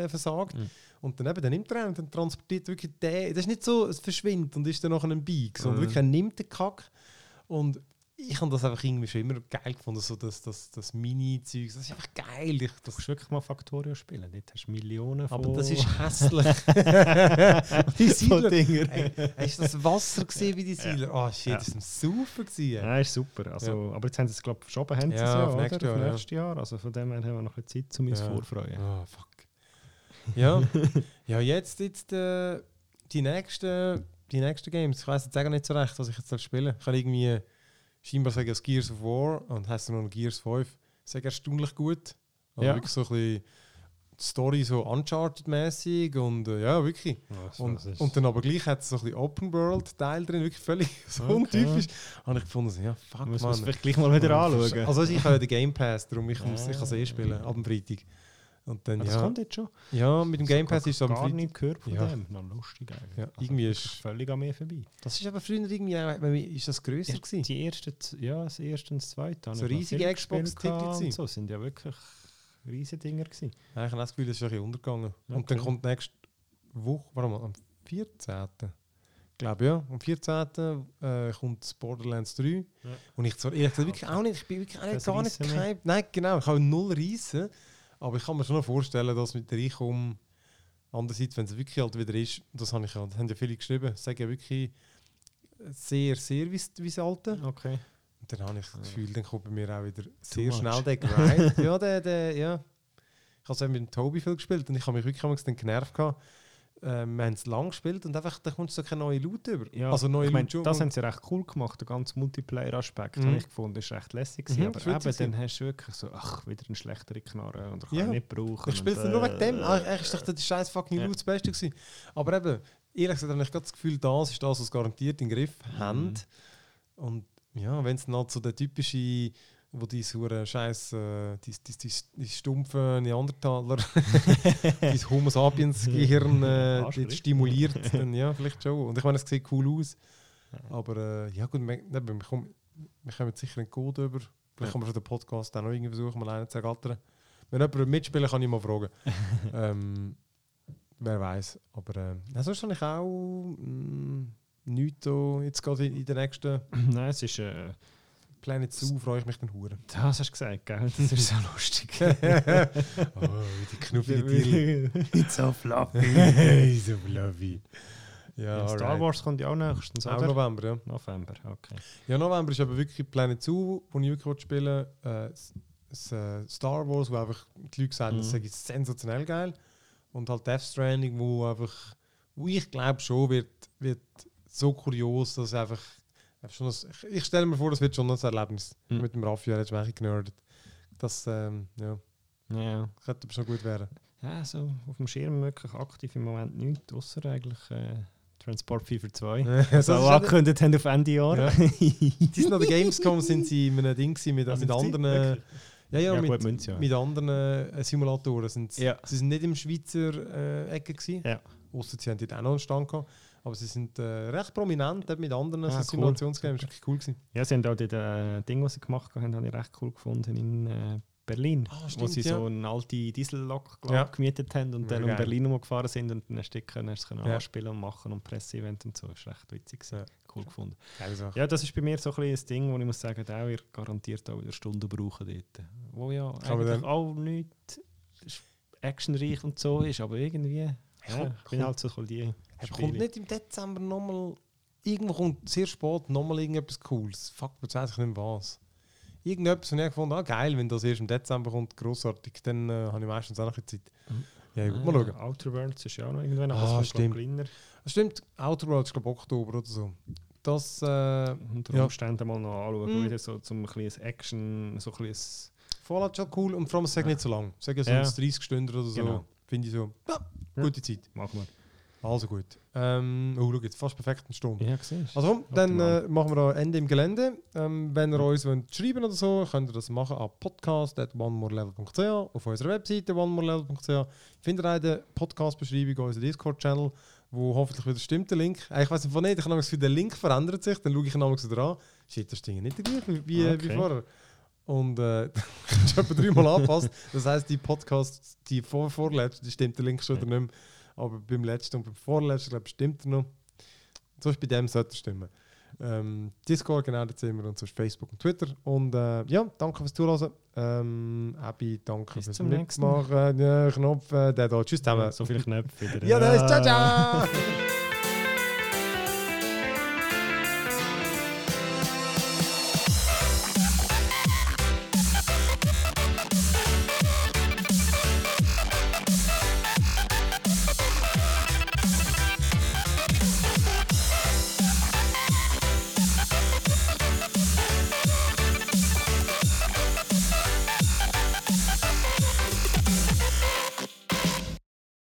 äh, versagt. Mhm. Und dann, eben, dann nimmt er einen und dann transportiert wirklich den. Das ist nicht so, es verschwindet und ist dann nachher ein Bike, sondern Mhm. wirklich, er nimmt den Kack. Und ich habe das einfach irgendwie schon immer geil gefunden, so das, das, das Mini-Zeug. Das ist einfach geil. Ich, Du das, musst wirklich mal Factorio spielen. Dort hast du Millionen von... aber das ist hässlich. [laughs] die Siedler. Dinger. Hast du das Wasser gesehen, wie die Siedler? Oh shit, Ja. das ist ein Super gewesen. Ja, ist super. Also, Aber jetzt haben sie es, glaube ich, verschoben, haben sie Ja, es ja, auf oder? nächstes Jahr, Auf ja. nächstes Jahr. Also von dem her haben wir noch ein Zeit, um uns Ja. vorfreuen. Oh, fuck. Ja, [laughs] ja jetzt, jetzt äh, die, nächsten, die nächsten Games. Ich weiß jetzt auch nicht so recht, was ich jetzt spielen. Ich kann irgendwie scheinbar sagen, es Gears of War und heißt noch Gears 5. Sage erstaunlich gut. Also Ja. wirklich so ein bisschen die Story so Uncharted-mäßig und äh, ja, wirklich. Und, und dann aber gleich hat es so ein bisschen Open-World-Teil drin, wirklich völlig [laughs] so Okay. untypisch. Habe ich gefunden, so, ja, fuck, muss man vielleicht gleich mal wieder anschauen. Also ich habe ja den Game Pass, darum ich, muss, ich kann es eh spielen, ab dem Freitag. Und dann, Ah, das ja, kommt jetzt schon. ja, mit dem Game Pass ist es am Freitag. nicht gehört von Ja. dem. Na, lustig eigentlich. Ja, Also irgendwie ist- völlig an mir vorbei. Das ist aber früher irgendwie, wir- ist das grösser Ja, gewesen? die erste, ja, das erste und das zweite. So noch riesige Xbox-Titel So sind ja wirklich riesige Dinger gewesen. Ja, ich habe das Gefühl, das ist ein bisschen untergegangen. Und dann Okay. kommt nächste Woche, warte mal, am 14. Ich glaube ja, am 14. Äh, kommt Borderlands 3. Ja. Und ich zwar ehrlich gesagt wirklich auch nicht, ich bin wirklich auch nicht, gar nicht gehypt. Nein, genau, ich habe null Reissen. Aber ich kann mir schon noch vorstellen, dass mit Reinkommen, andererseits, wenn es wirklich halt wieder ist, das, habe ich ja, das haben ja viele geschrieben, sagen ja wirklich sehr, sehr wie, wie das alte. Okay. Und dann habe ich das Gefühl, dann kommt bei mir auch wieder sehr much. schnell der [laughs] Grind. ja, der, der, ja. Ich habe es mit dem Tobi viel gespielt und ich habe mich wirklich dann genervt gehabt. Ähm, wir haben es lang gespielt und einfach, da kommst du so keine neue Loot über. Ja, also neue ich mein, das haben sie recht cool gemacht, der ganze Multiplayer-Aspekt, Mhm. habe ich gefunden, ist recht lässig. gewesen. Mhm, aber das ist eben, dann hast du wirklich so, ach, wieder eine schlechtere Knarre und ich kann Ja. nicht brauchen. ich spiele es nur wegen dem. äh, Eigentlich eigentlich ist doch der scheiß fucking Ja. Loot das Beste gewesen. Aber eben, ehrlich gesagt habe ich das Gefühl, das ist das, was garantiert in den Griff Mhm. haben. Und ja, wenn es dann halt so der typische, wo die hure scheiß, äh, die, die, die, die stumpfen Neandertaler, [laughs] dein Homo sapiens Gehirn äh, stimuliert, dann ja, vielleicht schon. Und ich meine, es sieht cool aus. Aber äh, ja gut, wir, wir, kommen, wir kommen sicher einen Code über. Vielleicht kann man für den Podcast auch noch irgendwie versuchen, mal einen zu ergattern. Wenn jemand mitspielen kann ich mal fragen. [laughs] ähm, wer weiß. Aber äh, sonst habe ich auch mh, nichts jetzt gerade in, in der nächsten Nein, es ist. Äh, Planet Zoo freue ich mich dann hure. das hast du gesagt, gell? Das ist so lustig. [laughs] oh, die knuffigen Tiere. It's so fluffy. hey, so fluffy. Ja, Ja, Star alright. Wars kommt ja auch nächstens, Auch oder? November, ja. November, okay. Ja, November ist aber wirklich Planet Zoo, wo ich wirklich spielen will. Äh, äh, Star Wars, wo einfach die Leute sagen, das Mhm. sei sensationell geil. Und halt Death Stranding, wo einfach, wo ich glaube schon wird, wird so kurios, dass einfach, das, ich, stelle mir vor, das wird schon ein Erlebnis. Mhm. Mit dem Raffi, er hat schon genördet. Das ähm, ja, Ja. könnte schon gut werden. ja, so auf dem Schirm wirklich aktiv im Moment nichts, außer eigentlich äh, Transport Fever 2. [laughs] das So ist auch- angekündigt haben auf Ende Jahr. Ja. [laughs] Die sind an der Gamescom sind sie in einem Ding mit, mit anderen. Wirklich? Ja, ja, Ja, mit, gut, ja. mit anderen äh, Simulatoren. Sind Ja. sie sind nicht im Schweizer äh, Ecke gewesen. Ja. Ausser sie haben dort auch noch einen Stand gehabt. Aber sie sind äh, recht prominent mit anderen Ah, so cool. Simulationsgames. Das war wirklich cool. Gewesen. Ja, sie haben auch das äh, Ding, was sie gemacht haben, habe ich recht cool gefunden in äh, Berlin. Ah, wo stimmt, sie ja. so eine alte Diesellok Ja. gemietet haben und dann um geil. Berlin umgefahren sind und dann ein Stück können, hast können Ja. anspielen und machen und Presseevent und so. Das ist recht witzig. gewesen. Ja. Cool gefunden. Ja, das ist bei mir so ein bisschen das Ding, wo ich muss sagen, auch ihr garantiert auch wieder Stunden brauchen dort. Wo ja Kann eigentlich auch nicht actionreich und so ist, aber irgendwie, ja, Ja, ich bin halt so die Aber kommt nicht im Dezember nochmal. Irgendwo kommt sehr spät nochmal irgendetwas Cooles. Fuck, jetzt weiß ich nicht mehr was. Irgendetwas, und ich gefunden ah geil, wenn das erst im Dezember kommt, grossartig, dann äh, habe ich meistens auch noch Zeit. Ja, gut, mal schauen. Ah, Outer Worlds ist ja auch noch irgendwann, aber Ah, das stimmt. kleiner. Das stimmt, Outer Worlds, ich glaube Oktober oder so. Das, äh, Unter Ja. Umständen mal noch anschauen, Mm. wieder so zum ein bisschen Action, so ein Fallout schon cool und vor allem, sag nicht so lang. Sag ja so Ja. 30 Stunden oder so. Genau. Finde ich so, ja, Ja. gute Zeit. machen wir. Also gut. Ähm, oh, schau jetzt, fast perfekt eine Stunde. Ja, gesehen. Also komm, dann äh, machen wir da Ende im Gelände. Ähm, wenn ihr uns wollt schreiben oder so, könnt ihr das machen an podcast.onemorelevel.ch auf unserer Webseite onemorelevel.ch. Findet ihr in der Podcast-Beschreibung unseren Discord-Channel, wo hoffentlich wieder stimmt der Link. Äh, ich weiß nicht ich habe Gefühl, der Link verändert sich, dann schaue ich nochmal so dran. Shit, das Ding nicht der gleiche wie, Okay. wie vorher. Und äh, [laughs] ich habe dreimal angepasst. Das heisst, die Podcast, die vor vorletzte, die stimmt der Link schon wieder nicht mehr. Aber beim letzten und beim vorletzten, glaube ich, stimmt er noch. Sonst bei dem sollte er stimmen. Ähm, Discord, genau, da sind wir und sonst Facebook und Twitter. Und äh, ja, danke fürs Zuhören. Ähm, Abi, danke Bis fürs zum nächsten Mitmachen. Ja, Knopf, äh, der da. Tschüss zusammen. so viele Knöpfe wieder. Ja, das ist ciao, ciao! [laughs]